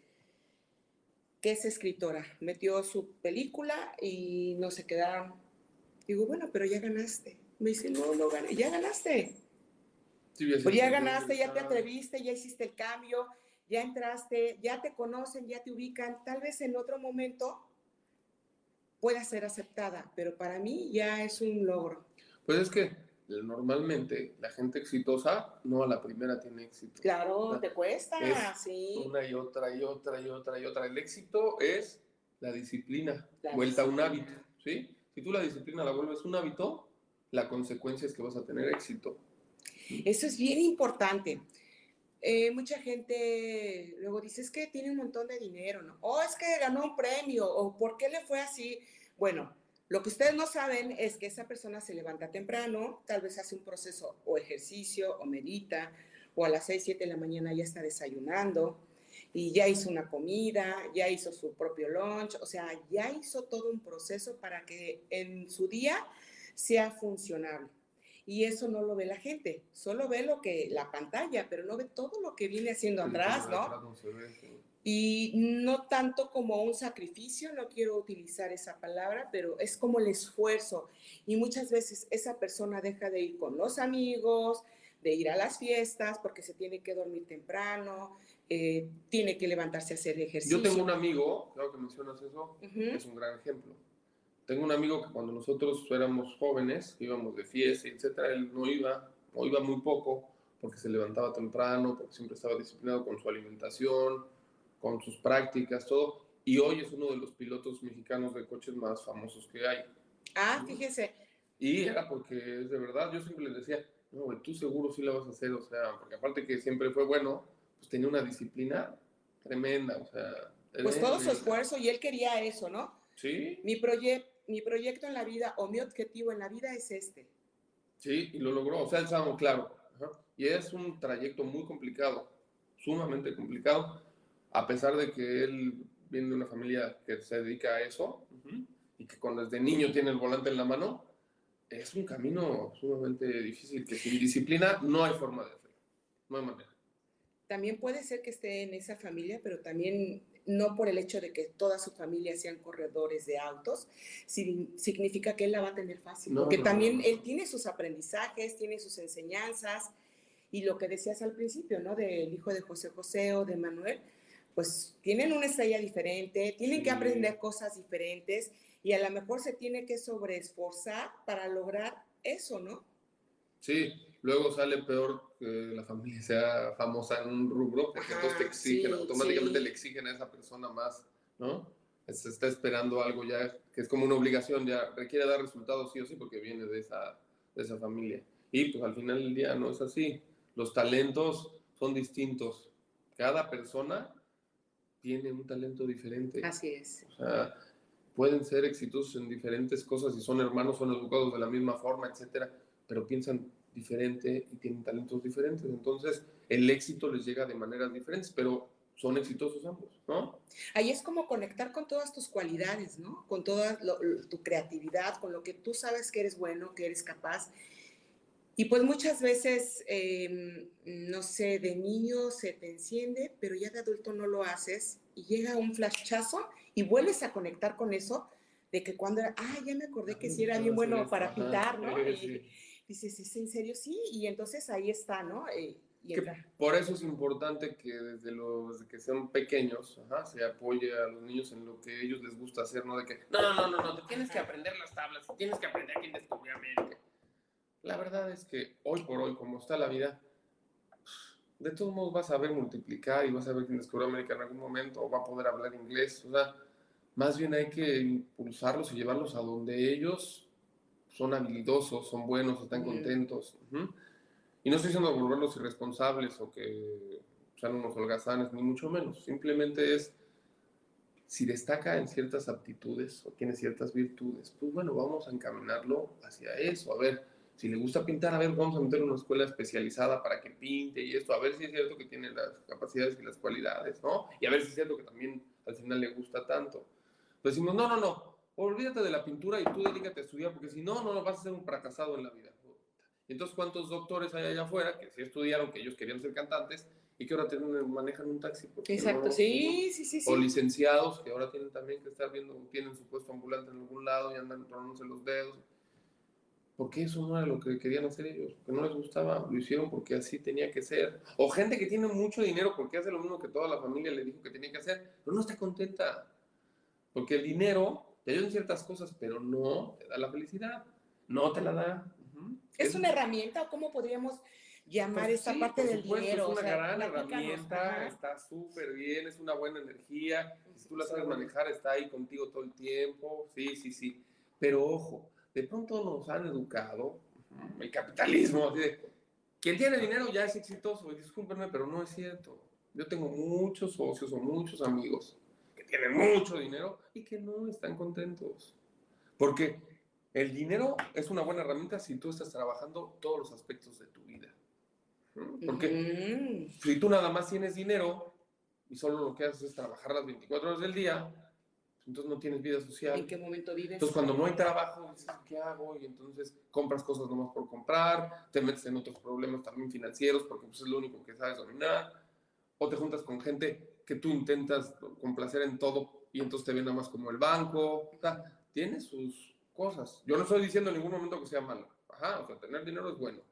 Speaker 2: que es escritora, metió su película y no se quedaron. Digo, bueno, pero ya ganaste. Me dice, no, no gané, ya ganaste. pues ya ganaste, ya te atreviste, ya hiciste el cambio, ya entraste, ya te conocen, ya te ubican, tal vez en otro momento pueda ser aceptada, pero para mí ya es un logro.
Speaker 3: Pues es que normalmente la gente exitosa no a la primera tiene éxito.
Speaker 2: Claro, te cuesta, sí.
Speaker 3: Una y otra y otra y otra y otra. El éxito es la disciplina, vuelta a un hábito, ¿sí? Si tú la disciplina la vuelves un hábito, la consecuencia es que vas a tener éxito.
Speaker 2: Eso es bien importante. Eh, mucha gente luego dice, es que tiene un montón de dinero, ¿no? O es que ganó un premio, o ¿por qué le fue así? Bueno, lo que ustedes no saben es que esa persona se levanta temprano, tal vez hace un proceso o ejercicio o medita, o a las 6, 7 de la mañana ya está desayunando y ya hizo una comida, ya hizo su propio lunch, o sea, ya hizo todo un proceso para que en su día sea funcionable y eso no lo ve la gente, solo ve lo que la pantalla, pero no ve todo lo que viene haciendo atrás, ¿no? Y no tanto como un sacrificio, no quiero utilizar esa palabra, pero es como el esfuerzo. Y muchas veces esa persona deja de ir con los amigos, de ir a las fiestas porque se tiene que dormir temprano, eh, tiene que levantarse a hacer ejercicio.
Speaker 3: Yo tengo un amigo, creo que mencionas eso, es un gran ejemplo tengo un amigo que cuando nosotros éramos jóvenes, íbamos de fiesta, etcétera, él no iba, o iba muy poco, porque se levantaba temprano, porque siempre estaba disciplinado con su alimentación, con sus prácticas, todo. Y hoy es uno de los pilotos mexicanos de coches más famosos que hay.
Speaker 2: Ah, fíjese,
Speaker 3: Y era porque, de verdad, yo siempre les decía, no, güey, tú seguro sí la vas a hacer, o sea, porque aparte que siempre fue bueno, pues tenía una disciplina tremenda, o sea.
Speaker 2: Pues todo su esfuerzo y él quería eso, ¿no?
Speaker 3: Sí.
Speaker 2: Mi, proyecto mi proyecto en la vida o mi objetivo en la vida es este.
Speaker 3: Sí, y lo logró, o sea, estaba claro. Y es un trayecto muy complicado, sumamente complicado, a pesar de que él viene de una familia que se dedica a eso y que cuando desde niño tiene el volante en la mano, es un camino sumamente difícil que sin disciplina no hay forma de hacerlo, no hay manera.
Speaker 2: También puede ser que esté en esa familia, pero también no por el hecho de que toda su familia sean corredores de autos, significa que él la va a tener fácil, porque también él tiene sus aprendizajes, tiene sus enseñanzas, y lo que decías al principio, ¿no? Del hijo de José José o de Manuel, pues tienen una estrella diferente, tienen que aprender cosas diferentes y a lo mejor se tiene que sobreesforzar para lograr eso, ¿no?
Speaker 3: Sí, luego sale peor que la familia sea famosa en un rubro, porque entonces te exigen, automáticamente le exigen a esa persona más, ¿no? Se está esperando algo ya que es como una obligación, ya requiere dar resultados sí o sí porque viene de esa, de esa familia. Y pues al final del día no es así. Los talentos son distintos. Cada persona tiene un talento diferente.
Speaker 2: Así es.
Speaker 3: O sea, pueden ser exitosos en diferentes cosas y son hermanos, son educados de la misma forma, etcétera, pero piensan diferente y tienen talentos diferentes. Entonces, el éxito les llega de maneras diferentes, pero son exitosos ambos, ¿no?
Speaker 2: Ahí es como conectar con todas tus cualidades, ¿no? Con toda tu creatividad, con lo que tú sabes que eres bueno, que eres capaz. Y pues muchas veces, em, no sé, de niño se te enciende, pero ya de adulto no lo haces y llega un flashazo y vuelves a conectar con eso de que cuando era, ah, ya me acordé que sí era bien bueno para pintar, ¿no? Y dices, ¿es en serio? Sí, y entonces ahí está, ¿no? Eh,
Speaker 3: por eso es importante que desde, los, que sean pequeños se apoye a los niños en lo que ellos les gusta hacer, no de que, no, no, no, no, no, tienes que aprender las tablas, tienes que aprender quién descubrió América. La verdad es que hoy por hoy, como está la vida, de todos modos vas a ver multiplicar y vas a ver quién descubrió América en algún momento o va a poder hablar inglés. O sea, más bien hay que impulsarlos y llevarlos a donde ellos son habilidosos, son buenos, están contentos. Y no estoy diciendo volverlos irresponsables o que sean unos holgazanes, ni mucho menos. Simplemente es, si destaca en ciertas aptitudes o tiene ciertas virtudes, pues bueno, vamos a encaminarlo hacia eso. A ver, si le gusta pintar, a ver, vamos a meterlo en una escuela especializada para que pinte y esto, a ver si es cierto que tiene las capacidades y las cualidades, ¿no? Y a ver si es cierto que también al final le gusta tanto. Pues decimos, no, no, no, olvídate de la pintura y tú dedícate a estudiar, porque si no, no, no vas a ser un fracasado en la vida. Y entonces, ¿cuántos doctores hay allá afuera que sí estudiaron, que ellos querían ser cantantes y que ahora tienen, manejan un taxi?
Speaker 2: Exacto, sí, sí, sí,
Speaker 3: O licenciados que ahora tienen también que estar viendo, tienen su puesto ambulante en algún lado y andan tronándose los dedos porque eso no era lo que querían hacer ellos, que no les gustaba, lo hicieron porque así tenía que ser. O gente que tiene mucho dinero porque hace lo mismo que toda la familia le dijo que tenía que hacer, pero no está contenta. Porque el dinero te ayuda en ciertas cosas, pero no te da la felicidad, no te la da.
Speaker 2: ¿Es, una herramienta o cómo podríamos llamar pues esa parte del dinero?
Speaker 3: Es una gran herramienta, está súper bien, es una buena energía, si tú la sabes manejar, está ahí contigo todo el tiempo, sí, sí, sí. Pero ojo, de pronto nos han educado el capitalismo, así de, quien tiene dinero ya es exitoso, y discúlpenme, pero no es cierto. Yo tengo muchos socios o muchos amigos que tienen mucho dinero y que no están contentos. Porque el dinero es una buena herramienta si tú estás trabajando todos los aspectos de tu vida. Porque si tú nada más tienes dinero y solo lo que haces es trabajar las 24 horas del día, entonces no tienes vida social.
Speaker 2: ¿En qué momento vives?
Speaker 3: Entonces cuando no hay trabajo, dices, ¿qué hago? Y entonces compras cosas nomás por comprar, te metes en otros problemas también financieros porque pues, es lo único que sabes dominar, o te juntas con gente que tú intentas complacer en todo y entonces te ven nada más como el banco. O sea, tiene sus cosas. Yo no estoy diciendo en ningún momento que sea malo. Ajá, o sea, tener dinero es bueno.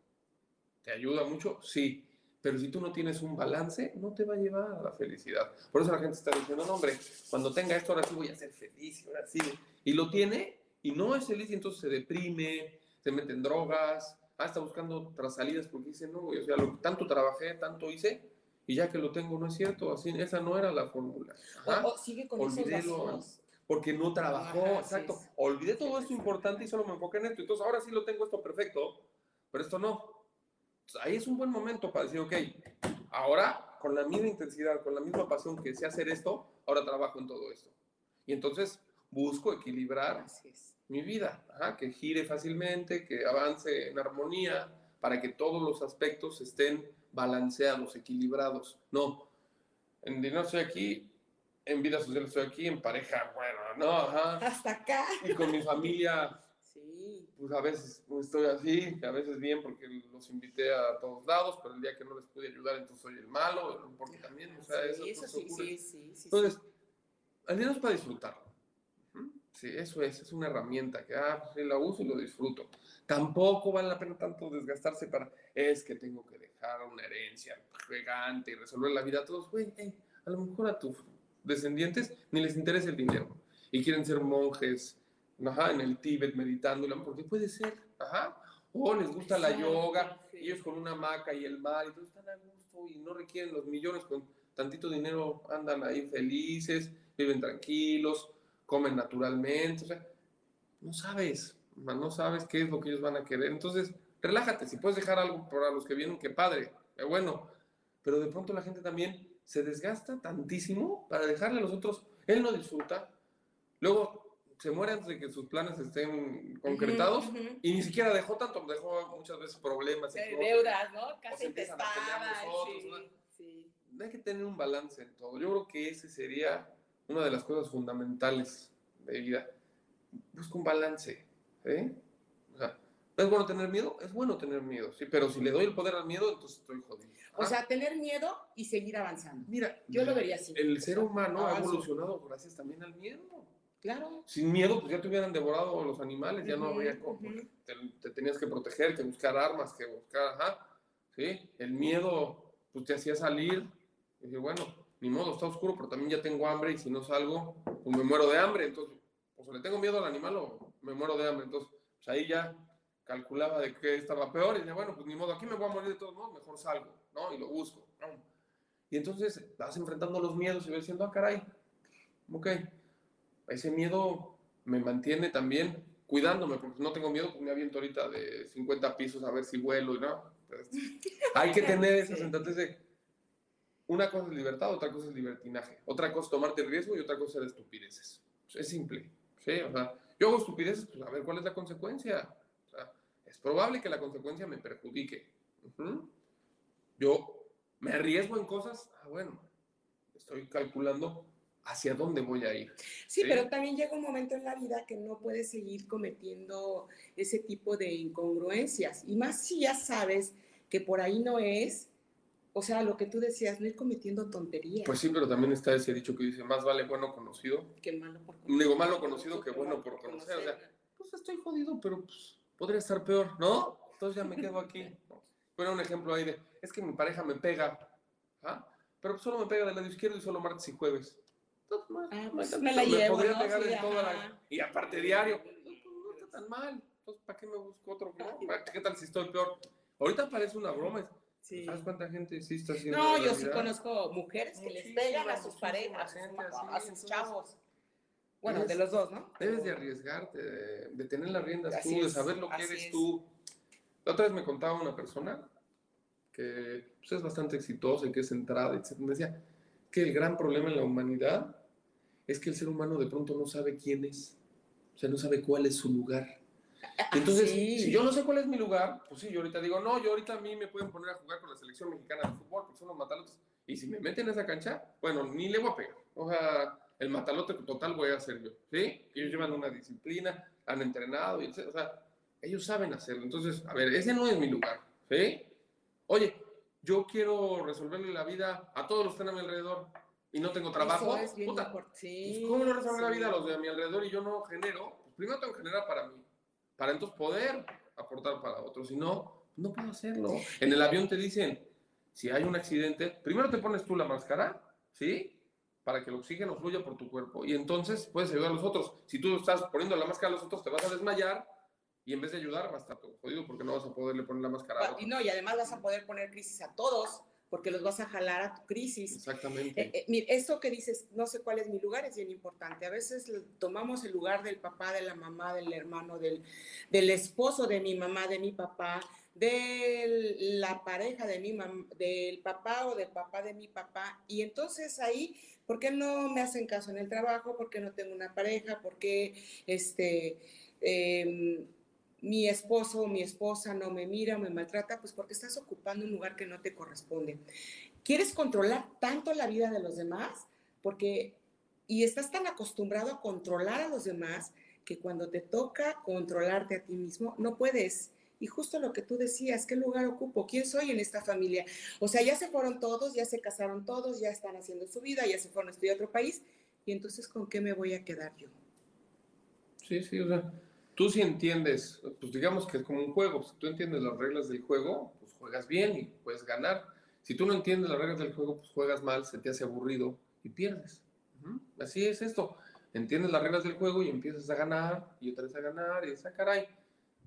Speaker 3: ¿Te ayuda mucho? Sí. Pero si tú no tienes un balance, no te va a llevar a la felicidad. Por eso la gente está diciendo, no, hombre, cuando tenga esto, ahora sí voy a ser feliz, ahora sí. Y lo tiene y no es feliz y entonces se deprime, se mete en drogas, ah, está buscando otras salidas porque dice, no, o sea, lo, tanto trabajé, tanto hice, y ya que lo tengo no es cierto, así, esa no era la fórmula.
Speaker 2: O, sigue con esos vacíos.
Speaker 3: porque no trabajó, exacto.
Speaker 2: sí.
Speaker 3: Olvidé todo esto importante y solo me enfoqué en esto. Entonces ahora sí lo tengo esto perfecto, pero esto no. Entonces, ahí es un buen momento para decir, ok, ahora con la misma intensidad, con la misma pasión que sé hacer esto, ahora trabajo en todo esto. Y entonces busco equilibrar mi vida, ajá, que gire fácilmente, que avance en armonía, para que todos los aspectos estén balanceados, equilibrados. No, en dinero estoy aquí, en vida social estoy aquí, en pareja, bueno, no, ajá.
Speaker 2: Hasta acá.
Speaker 3: Y con mi familia. Pues a veces estoy así, a veces bien porque los invité a todos lados, pero el día que no les pude ayudar, entonces soy el malo, porque también, o sea,
Speaker 2: Sí,
Speaker 3: eso,
Speaker 2: eso sí, sí, sí, sí,
Speaker 3: Entonces, dinero es para disfrutarlo. Sí, eso es, es una herramienta que ah, pues, la uso y lo disfruto. Tampoco vale la pena tanto desgastarse para, es que tengo que dejar una herencia gigante y resolver la vida a todos. Güey, ey, a lo mejor a tus descendientes ni les interesa el dinero y quieren ser monjes ajá, en el Tíbet meditando, porque puede ser, ajá. O les gusta la yoga,
Speaker 2: sí.
Speaker 3: ellos con una hamaca y el mar, y todos están a gusto y no requieren los millones, con tantito dinero andan ahí felices, viven tranquilos, comen naturalmente, o sea, no sabes, no sabes qué es lo que ellos van a querer. Entonces, relájate, si puedes dejar algo para los que vienen, qué padre, qué bueno, pero de pronto la gente también se desgasta tantísimo para dejarle a los otros, él no disfruta, luego se muere antes de que sus planes estén concretados
Speaker 2: Ujú, ujú.
Speaker 3: y ni siquiera dejó tanto, dejó muchas veces problemas. y
Speaker 2: De
Speaker 3: cosas.
Speaker 2: deudas, ¿no? Casi
Speaker 3: empiezan a pelear
Speaker 2: intestadas.
Speaker 3: nosotros,
Speaker 2: Sí,
Speaker 3: ¿no?
Speaker 2: sí.
Speaker 3: Hay que tener un balance en todo. Yo creo que ese sería una de las cosas fundamentales de vida. Busca un balance. ¿eh? O sea, ¿es bueno tener miedo? Es bueno tener miedo, sí, pero si le doy el poder al miedo, entonces estoy jodido.
Speaker 2: O
Speaker 3: Ah,
Speaker 2: sea, tener miedo y seguir avanzando.
Speaker 3: mira,
Speaker 2: Yo lo vería así.
Speaker 3: el ser humano ha evolucionado gracias también al miedo.
Speaker 2: Claro.
Speaker 3: Sin miedo, pues ya te hubieran devorado los animales, ya no
Speaker 2: Ujú,
Speaker 3: habría cómo.
Speaker 2: ujú.
Speaker 3: Te, te tenías que proteger, que buscar armas, que buscar, ajá. ¿Sí? El miedo, pues te hacía salir. Y dije, bueno, ni modo, está oscuro, pero también ya tengo hambre y si no salgo, pues me muero de hambre. Entonces, pues o le tengo miedo al animal o me muero de hambre. Entonces, pues ahí ya calculaba de qué estaba peor y decía, bueno, pues ni modo, aquí me voy a morir de todos modos, mejor salgo, ¿no? Y lo busco. ¿no? Y entonces vas enfrentando los miedos y vas diciendo, ah, caray, ok, ese miedo me mantiene también cuidándome, porque no tengo miedo, pues me aviento ahorita de 50 pisos a ver si vuelo y no. Hay que tener esa
Speaker 2: Sí.
Speaker 3: sensatez de una cosa es libertad, otra cosa es libertinaje, otra cosa es tomarte riesgo y otra cosa es estupideces. Es simple, ¿sí? O sea, yo hago estupideces, pues a ver cuál es la consecuencia. O sea, es probable que la consecuencia me perjudique. Yo me arriesgo en cosas, ah, bueno, estoy calculando hacia dónde voy a ir.
Speaker 2: Sí,
Speaker 3: Sí.
Speaker 2: pero también llega un momento en la vida que no puedes seguir cometiendo ese tipo de incongruencias. Y más si ya sabes que por ahí no es, o sea, lo que tú decías, no ir cometiendo tonterías.
Speaker 3: Pues sí, pero también está ese dicho que dice, más vale bueno conocido.
Speaker 2: que malo por
Speaker 3: Digo, malo conocido que bueno por conocer. O sea, pues estoy jodido, pero pues, podría estar peor, ¿no? Entonces ya me quedo aquí. ¿no? Bueno, un ejemplo ahí de, es que mi pareja me pega, ¿ah? pero solo me pega del lado izquierdo y solo martes y jueves. Entonces, no,
Speaker 2: Ah,
Speaker 3: no
Speaker 2: pues me la llevo,
Speaker 3: podría
Speaker 2: ¿no?
Speaker 3: pegar
Speaker 2: Sí,
Speaker 3: en toda la-. Y aparte diario, pues, no está tan mal. Entonces, ¿para qué me busco otro? No? ¿Qué tal si estoy peor? Ahorita parece una broma.
Speaker 2: Sí.
Speaker 3: ¿Sabes cuánta gente sí está haciendo?
Speaker 2: No, yo sí conozco mujeres que les pegan a sus parejas,
Speaker 3: gente
Speaker 2: a
Speaker 3: así,
Speaker 2: a sus chavos. Bueno,
Speaker 3: debes-
Speaker 2: de los dos, ¿no?
Speaker 3: Debes de arriesgarte, de, de tener las riendas
Speaker 2: Así
Speaker 3: tú, de saber lo que eres
Speaker 2: es.
Speaker 3: tú. La otra vez me contaba una persona que pues, es bastante exitosa y que es centrada, etc. Me decía que el gran problema en la humanidad es que el ser humano de pronto no sabe quién es, o sea, no sabe cuál es su lugar. Entonces,
Speaker 2: Ah, sí.
Speaker 3: si yo no sé cuál es mi lugar, pues sí, yo ahorita digo, no, yo ahorita a mí me pueden poner a jugar con la selección mexicana de fútbol, porque son los matalotes. Y si me meten a esa cancha, bueno, ni le voy a pegar. O sea, el matalote total voy a hacer yo, ¿sí? Ellos llevan una disciplina, han entrenado, y. O sea, ellos saben hacerlo. Entonces, a ver, ese no es mi lugar, ¿sí? Oye, yo quiero resolverle la vida a todos los que están a mi alrededor y no tengo trabajo.
Speaker 2: Es
Speaker 3: puta, pues, ¿Cómo no la
Speaker 2: sí.
Speaker 3: vida a los de mi alrededor y yo no genero? Pues primero tengo que generar para mí, para entonces poder aportar para otros. Si no, no puedo hacerlo. En el avión te dicen, si hay un accidente, primero te pones tú la máscara, ¿sí? Para que el oxígeno fluya por tu cuerpo y entonces puedes ayudar a los otros. Si tú estás poniendo la máscara a los otros, te vas a desmayar y en vez de ayudar vas a estar todo jodido porque no vas a poderle poner la máscara a.
Speaker 2: Y no, y además vas a poder poner crisis a todos, porque los vas a jalar a tu crisis.
Speaker 3: Exactamente.
Speaker 2: Eh, eh, esto que dices, no sé cuál es mi lugar, es bien importante. A veces tomamos el lugar del papá, de la mamá, del hermano, del, del esposo de mi mamá, de mi papá, de la pareja de mi mamá, del papá o del papá de mi papá. Y entonces ahí, ¿por qué no me hacen caso en el trabajo? ¿Por qué no tengo una pareja? ¿Por qué este, em, mi esposo o mi esposa no me mira me maltrata? Pues porque estás ocupando un lugar que no te corresponde. ¿Quieres controlar tanto la vida de los demás? Porque, y estás tan acostumbrado a controlar a los demás que cuando te toca controlarte a ti mismo, no puedes y justo lo que tú decías, ¿qué lugar ocupo? ¿Quién soy en esta familia? O sea, ya se fueron todos, ya se casaron todos, ya están haciendo su vida, ya se fueron a estudiar otro país. Y entonces, ¿con qué me voy a quedar yo?
Speaker 3: Sí, sí, o tú sí entiendes, pues digamos que es como un juego, si tú entiendes las reglas del juego, pues juegas bien y puedes ganar. Si tú no entiendes las reglas del juego, pues juegas mal, se te hace aburrido y pierdes. Así es esto. Entiendes las reglas del juego y empiezas a ganar y otra vez a ganar y esa caray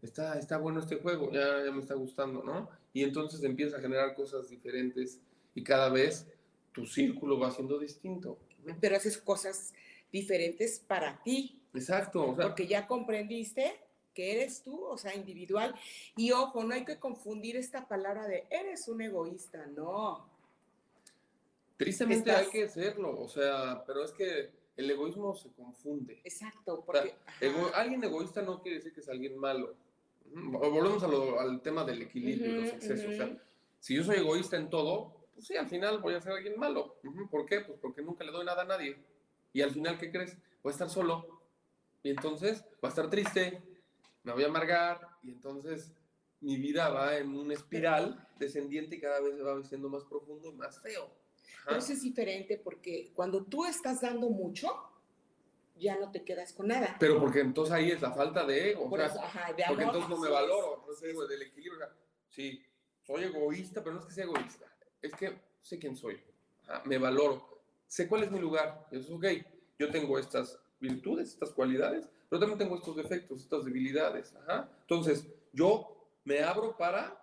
Speaker 3: está, está bueno este juego, ya, ya me está gustando, ¿no? Y entonces empieza a generar cosas diferentes y cada vez tu círculo va siendo distinto.
Speaker 2: Pero haces cosas diferentes para ti.
Speaker 3: Exacto.
Speaker 2: porque ya comprendiste que eres tú, o sea, individual. Y ojo, no hay que confundir esta palabra de eres un egoísta, no.
Speaker 3: Tristemente hay que serlo, o sea, pero es que el egoísmo se confunde.
Speaker 2: Exacto, porque...
Speaker 3: alguien egoísta no quiere decir que es alguien malo. Volvemos al tema del equilibrio y los excesos. O sea, si yo soy egoísta en todo, pues sí, al final voy a ser alguien malo. ¿Por qué? Pues porque nunca le doy nada a nadie. Y al final, ¿qué crees? Voy a estar solo. Y entonces va a estar triste, me voy a amargar. Y entonces mi vida va en una espiral descendiente y cada vez se va siendo más profundo y más feo.
Speaker 2: Pero eso es diferente porque cuando tú estás dando mucho, ya no te quedas con nada.
Speaker 3: Pero porque entonces ahí es la falta de ego. porque entonces no me valoro, entonces digo, del equilibrio. Sí, soy egoísta, pero no es que sea egoísta, es que sé quién soy, me valoro, sé cuál es mi lugar. Eso es ok, yo tengo estas virtudes, estas cualidades, pero también tengo estos defectos, estas debilidades. Ajá. Entonces, yo me abro para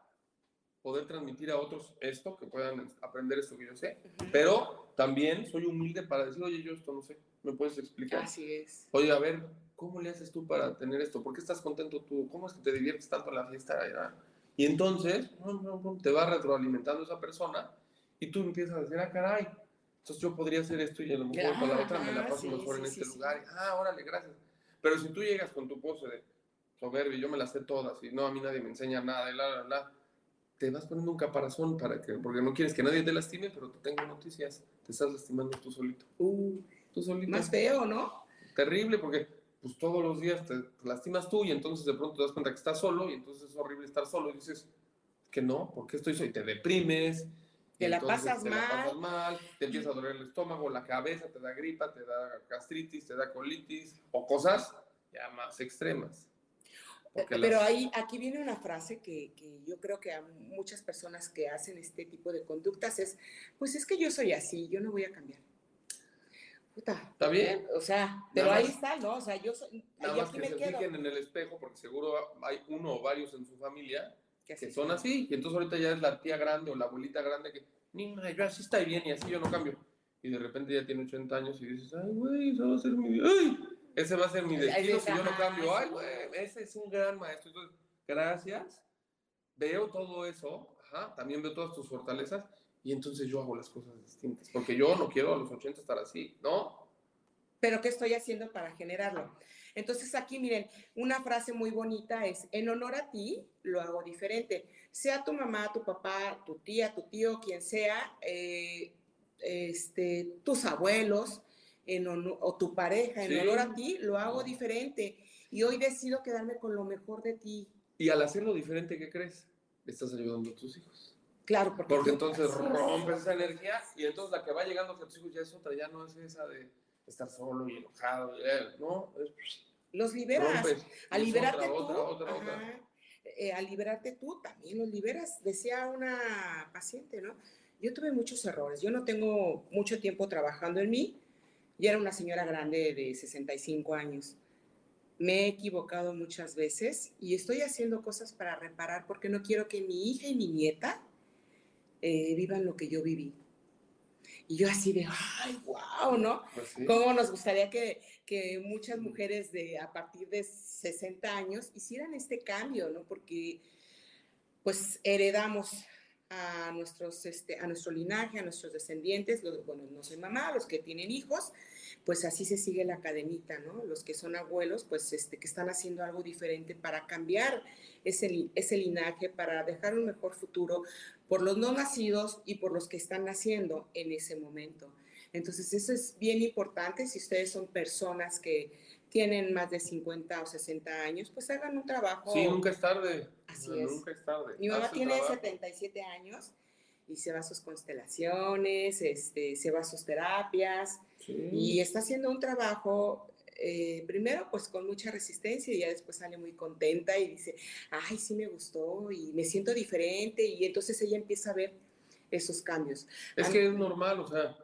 Speaker 3: poder transmitir a otros esto, que puedan aprender esto que yo sé, pero también soy humilde para decir, oye, yo esto no sé. ¿Me puedes explicar?
Speaker 2: Así es.
Speaker 3: Oye, a ver, ¿cómo le haces tú para tener esto? ¿Por qué estás contento tú? ¿Cómo es que te diviertes tanto en la fiesta? Y entonces te va retroalimentando esa persona y tú empiezas a decir, ah, caray, entonces yo podría hacer esto y a lo mejor con la otra me la paso mejor en este lugar. Ah, órale, gracias. Pero si tú llegas con tu pose de soberbio, yo me las sé todas y no, a mí nadie me enseña nada y la, la, la, te vas poniendo un caparazón para que, porque no quieres que nadie te lastime, pero te tengo noticias, te estás lastimando tú solito.
Speaker 2: Uh. Más feo, ¿no?
Speaker 3: Terrible, porque pues todos los días te lastimas tú y entonces de pronto te das cuenta que estás solo y entonces es horrible estar solo y dices que no, porque estoy solo? Y te deprimes.
Speaker 2: Te la pasas
Speaker 3: te
Speaker 2: mal.
Speaker 3: La pasas mal, te empieza a doler el estómago, la cabeza, te da gripa, te da gastritis, te da colitis o cosas ya más extremas.
Speaker 2: Pero ahí, aquí viene una frase que, que, yo creo que a muchas personas que hacen este tipo de conductas es, pues es que yo soy así, yo no voy a cambiar.
Speaker 3: Está bien.
Speaker 2: O sea, pero ahí está, ¿no? O sea, yo soy.
Speaker 3: Nada más que se fijen en el espejo, porque seguro hay uno o varios en su familia que, son así. Y entonces ahorita ya es la tía grande o la abuelita grande que, niña, yo así está bien y así yo no cambio. Y de repente ya tiene 80 años y dices, ay, güey, ese va a ser mi. ¡Ay! Ese va a ser mi destino si yo no cambio. Ay, güey, ese es un gran maestro. Entonces, gracias. Veo todo eso. Ajá, también veo todas tus fortalezas y entonces yo hago las cosas distintas, porque yo no quiero a los 80 estar así, ¿no?
Speaker 2: Pero ¿qué estoy haciendo para generarlo? Entonces aquí miren, una frase muy bonita es, en honor a ti lo hago diferente. Sea tu mamá, tu papá, tu tía, tu tío, quien sea, eh, este, tus abuelos en o tu pareja, en honor a ti lo hago diferente. Y hoy decido quedarme con lo mejor de ti.
Speaker 3: Y al hacerlo diferente, ¿qué crees? Estás ayudando a tus hijos.
Speaker 2: Claro,
Speaker 3: porque, porque entonces rompes esa energía y entonces la que va llegando a tus hijos ya es otra, ya no es esa de estar solo y enojado, ¿no?
Speaker 2: Los liberas. al liberarte tú, eh, al liberarte tú también los liberas. Decía una paciente, ¿no? Yo tuve muchos errores. Yo no tengo mucho tiempo trabajando en mí. y era una señora grande de 65 años. Me he equivocado muchas veces y estoy haciendo cosas para reparar porque no quiero que mi hija y mi nieta eh, vivan lo que yo viví. Y yo así de, ay, wow, ¿no?
Speaker 3: Pues sí.
Speaker 2: ¿Cómo nos gustaría que, que muchas mujeres de a partir de 60 años hicieran este cambio, ¿no? Porque pues heredamos a, nuestros, este, a nuestro linaje, a nuestros descendientes, los, bueno, no soy mamá, los que tienen hijos, pues así se sigue la cadenita, ¿no? Los que son abuelos, pues este, que están haciendo algo diferente para cambiar ese, ese linaje, para dejar un mejor futuro por los no nacidos y por los que están naciendo en ese momento. Entonces, eso es bien importante si ustedes son personas que tienen más de 50 o 60 años, pues hagan un trabajo.
Speaker 3: Sí, nunca es tarde.
Speaker 2: Así es.
Speaker 3: Nunca es tarde.
Speaker 2: Mi mamá tiene
Speaker 3: trabajo.
Speaker 2: 77 años y se va a sus constelaciones, este, se va a sus terapias
Speaker 3: Sí.
Speaker 2: y está haciendo un trabajo, eh, primero pues con mucha resistencia y ya después sale muy contenta y dice, ay, sí me gustó y me siento diferente y entonces ella empieza a ver esos cambios.
Speaker 3: Es que es normal, o sea,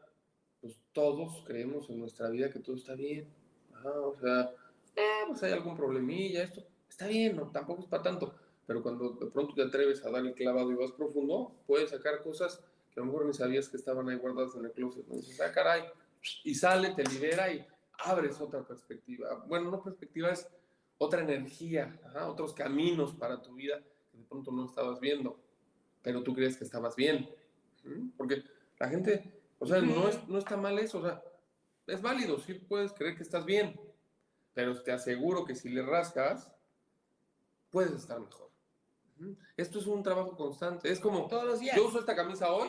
Speaker 3: pues todos creemos en nuestra vida que todo está bien. Ajá, o sea, eh, pues hay algún problemilla, esto está bien, no, tampoco es para tanto. Pero cuando de pronto te atreves a dar el clavado y vas profundo, puedes sacar cosas que a lo mejor ni sabías que estaban ahí guardadas en el closet. ¿no? Dices, ah, caray, y sale, te libera y abres otra perspectiva. Bueno, no perspectiva, es otra energía, ajá, otros caminos para tu vida que de pronto no estabas viendo, pero tú crees que estabas bien. ¿Mm? Porque la gente, o sea, no, es, no está mal eso, o sea, es válido, sí puedes creer que estás bien, pero te aseguro que si le rascas, puedes estar mejor. Esto es un trabajo constante, es como,
Speaker 2: Todos los días.
Speaker 3: yo uso esta camisa hoy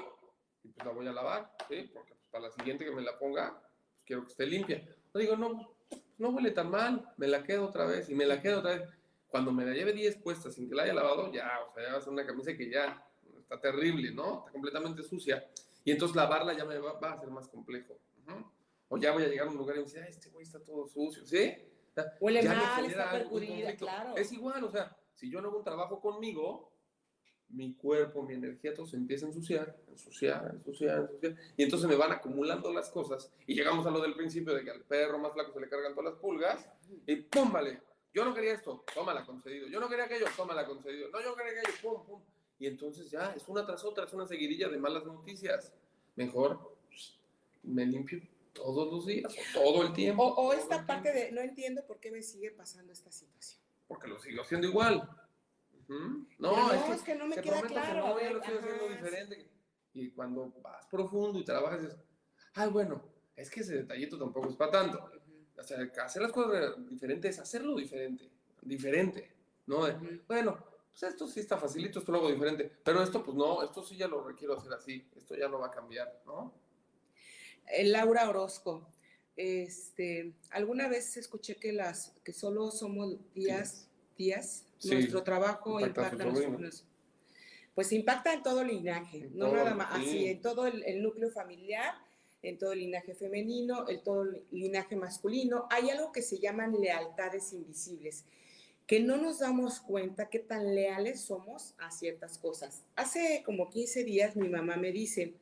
Speaker 3: y pues la voy a lavar, ¿sí? Porque pues, para la siguiente que me la ponga, pues quiero que esté limpia. No digo, no, no huele tan mal, me la quedo otra vez y me la quedo otra vez. Cuando me la lleve 10 puestas sin que la haya lavado, ya, o sea, ya va a ser una camisa que ya está terrible, ¿no? Está completamente sucia. Y entonces lavarla ya me va, va a ser más complejo. Ujú. O ya voy a llegar a un lugar y me dice, "Ay, este güey está todo sucio, ¿sí? O sea,
Speaker 2: Huele mal, está percudida, claro.
Speaker 3: Es igual, o sea, si yo no hago un trabajo conmigo, mi cuerpo, mi energía, todo se empieza a ensuciar, ensuciar, ensuciar, ensuciar. Y entonces me van acumulando las cosas. Y llegamos a lo del principio de que al perro más flaco se le cargan todas las pulgas. Y pum, vale. Yo no quería esto, tómala concedido. Yo no quería aquello, tómala concedido. No, yo quería aquello, pum, pum. Y entonces ya, es una tras otra, es una seguidilla de malas noticias. Mejor pues, me limpio todos los días, todo el tiempo.
Speaker 2: O, esta parte
Speaker 3: tiempo,
Speaker 2: de, no entiendo por qué me sigue pasando esta situación.
Speaker 3: Porque lo sigo haciendo igual. No,
Speaker 2: Pero
Speaker 3: es que
Speaker 2: es que no me queda
Speaker 3: que
Speaker 2: claro.
Speaker 3: no, yo lo estoy haciendo diferente. Y cuando vas profundo y trabajas, dices, ay, bueno, es que ese detallito tampoco es para tanto. O sea, hacer las cosas diferentes, hacerlo diferente, diferente, ¿no? De, bueno, pues esto sí está facilito, esto lo hago diferente, pero esto pues no, esto sí ya lo requiero hacer así, esto ya no va a cambiar, ¿no?
Speaker 2: Eh, Laura Orozco, este, alguna vez escuché que las que solo somos días, días,
Speaker 3: Sí,
Speaker 2: nuestro trabajo
Speaker 3: impacta
Speaker 2: impacta, en nuestros- pues impacta en todo el linaje,
Speaker 3: En
Speaker 2: no
Speaker 3: todo,
Speaker 2: nada más,
Speaker 3: sí.
Speaker 2: así, en todo el, el núcleo familiar, en todo el linaje femenino, en todo el linaje masculino. Hay algo que se llaman lealtades invisibles, que no nos damos cuenta qué tan leales somos a ciertas cosas. Hace como 15 días mi mamá me dice,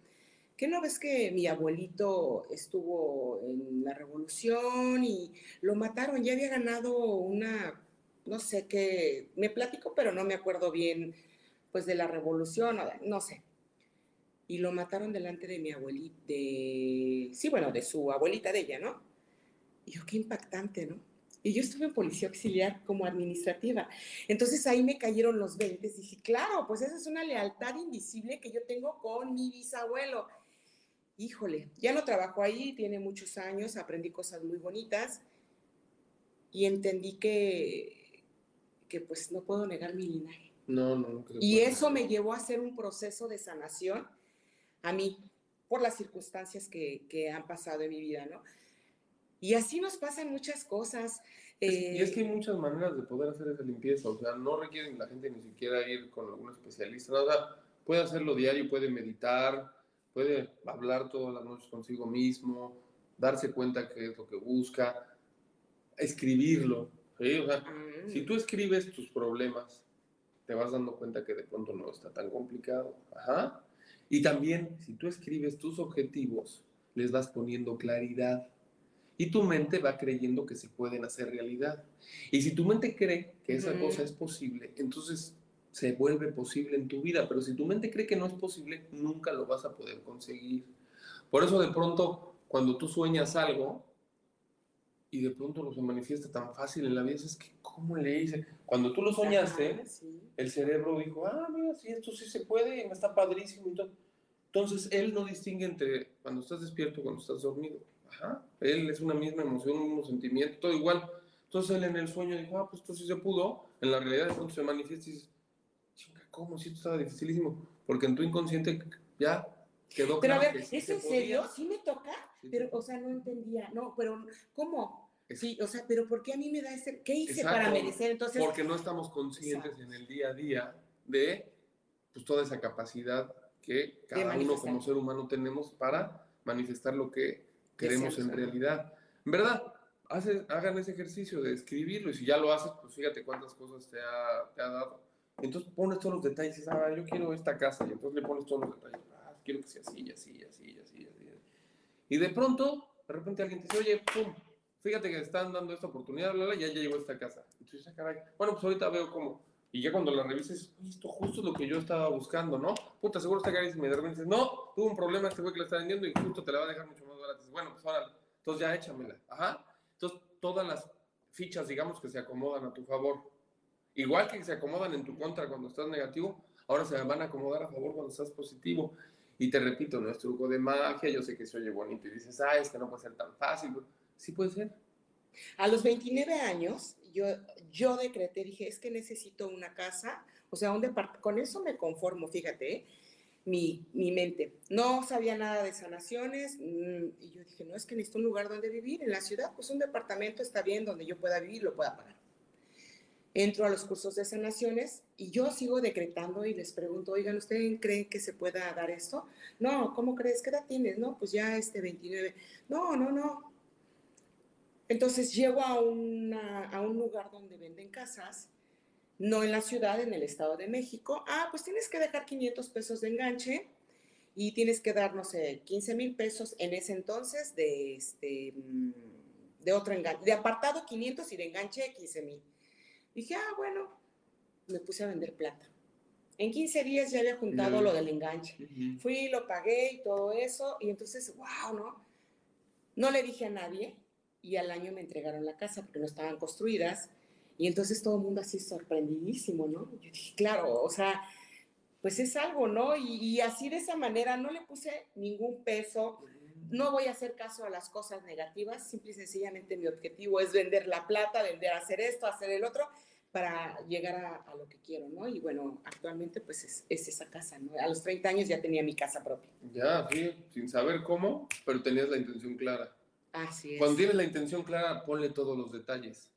Speaker 2: ¿qué no ves que mi abuelito estuvo en la revolución y lo mataron? Ya había ganado una, no sé qué, me platico, pero no me acuerdo bien, pues de la revolución, no sé. Y lo mataron delante de mi abuelita, de, sí, bueno, de su abuelita de ella, ¿no? Y yo, qué impactante, ¿no? Y yo estuve en policía auxiliar como administrativa. Entonces ahí me cayeron los 20. Dije, claro, pues esa es una lealtad invisible que yo tengo con mi bisabuelo. Híjole, ya no trabajo ahí, tiene muchos años, aprendí cosas muy bonitas y entendí que, que pues no puedo negar mi linaje.
Speaker 3: No, no, no. se
Speaker 2: Y eso me llevó a hacer un proceso de sanación a mí por las circunstancias que, que han pasado en mi vida, ¿no? Y así nos pasan muchas cosas.
Speaker 3: Es- y es
Speaker 2: eh,
Speaker 3: que hay muchas maneras de poder hacer esa limpieza, o sea, no requieren la gente ni siquiera ir con algún especialista, ¿no? o sea, puede hacerlo diario, puede meditar, puede hablar todas las noches consigo mismo, darse cuenta qué es lo que busca, escribirlo, ¿sí? O sea,
Speaker 2: mm,
Speaker 3: si tú escribes tus problemas, te vas dando cuenta que de pronto no está tan complicado, ajá. Y también, si tú escribes tus objetivos, les vas poniendo claridad. Y tu mente va creyendo que se pueden hacer realidad. Y si tu mente cree que esa cosa es posible, entonces se vuelve posible en tu vida, pero si tu mente cree que no es posible, nunca lo vas a poder conseguir. Por eso de pronto, cuando tú sueñas algo y de pronto lo se manifiesta tan fácil en la vida, es que, ¿cómo le hice? Cuando tú lo soñaste, el cerebro dijo, ah, mira, sí, esto sí se puede, me está padrísimo y todo. Entonces, él no distingue entre cuando estás despierto y cuando estás dormido. Ajá. Él es una misma emoción, un mismo sentimiento, todo igual. Entonces, él en el sueño dijo, ah, pues esto sí se pudo. En la realidad, de pronto se manifiesta y chinga, ¿cómo? Si esto estaba dificilísimo. Porque en tu inconsciente ya quedó
Speaker 2: Pero a ver, ¿es en serio? ¿Sí me toca? pero, o sea, no entendía. No, pero, ¿cómo? Sí, o sea, pero ¿por qué a mí me da ese? ¿Qué hice para merecer entonces?
Speaker 3: Porque no estamos conscientes en el día a día de pues, toda esa capacidad que cada uno como ser humano tenemos para manifestar lo que queremos en realidad. En verdad, hagan ese ejercicio de escribirlo y si ya lo haces, pues fíjate cuántas cosas te ha, te ha dado. Entonces pones todos los detalles y dices, ah, yo quiero esta casa y entonces le pones todos los detalles. Ah, quiero que sea así, así, así, así, así. Y de pronto, de repente alguien te dice, oye, pum, fíjate que están dando esta oportunidad, bla, bla, ya, ya llegó esta casa. Y dices, ah, caray, bueno, pues ahorita veo cómo y ya cuando la revises, esto justo es lo que yo estaba buscando, ¿no? Puta, seguro está carísimo. Y de repente dices, no, tuvo un problema este güey que la está vendiendo y justo te la va a dejar mucho más barata. Bueno, pues ahora, entonces ya échamela. Ajá. Entonces, todas las fichas, digamos, que se acomodan a tu favor. Igual que se acomodan en tu contra cuando estás negativo, ahora se van a acomodar a favor cuando estás positivo. Y te repito, no es truco de magia, yo sé que se oye bonito y dices, ah, es que no puede ser tan fácil. Sí puede ser.
Speaker 2: A los 29 años, yo, yo decreté, dije, es que necesito una casa, o sea, un con eso me conformo, fíjate, ¿eh? mi, mi, mente. No sabía nada de sanaciones mm, y yo dije, no, es que necesito un lugar donde vivir, en la ciudad, pues un departamento está bien, donde yo pueda vivir, lo pueda pagar. Entro a los cursos de sanaciones y yo sigo decretando y les pregunto, oigan, ¿ustedes creen que se pueda dar esto? No, ¿cómo crees? ¿Qué edad tienes? No, pues ya este 29. No, no, no, entonces llego a, a un lugar donde venden casas, no en la ciudad, en el Estado de México. Ah, pues tienes que dejar 500 pesos de enganche y tienes que dar, no sé, 15 mil pesos en ese entonces de, este, mm, de otro enganche, de apartado 500 y de enganche 15 mil. Dije, ah, bueno, me puse a vender plata. En 15 días ya había juntado lo del enganche. Fui, lo pagué y todo eso, y entonces, wow, ¿no? No le dije a nadie, y al año me entregaron la casa porque no estaban construidas. Y entonces todo el mundo así sorprendidísimo, ¿no? Yo dije, claro, o sea, pues es algo, ¿no? Y, así de esa manera no le puse ningún peso, no voy a hacer caso a las cosas negativas, simple y sencillamente mi objetivo es vender la plata, vender, hacer esto, hacer el otro, para llegar a, lo que quiero, ¿no? Y bueno, actualmente pues es, es, esa casa, ¿no? A los 30 años ya tenía mi casa propia.
Speaker 3: Ya, sí, sin saber cómo, pero tenías la intención clara.
Speaker 2: Así es.
Speaker 3: Cuando tienes la intención clara, ponle todos los detalles.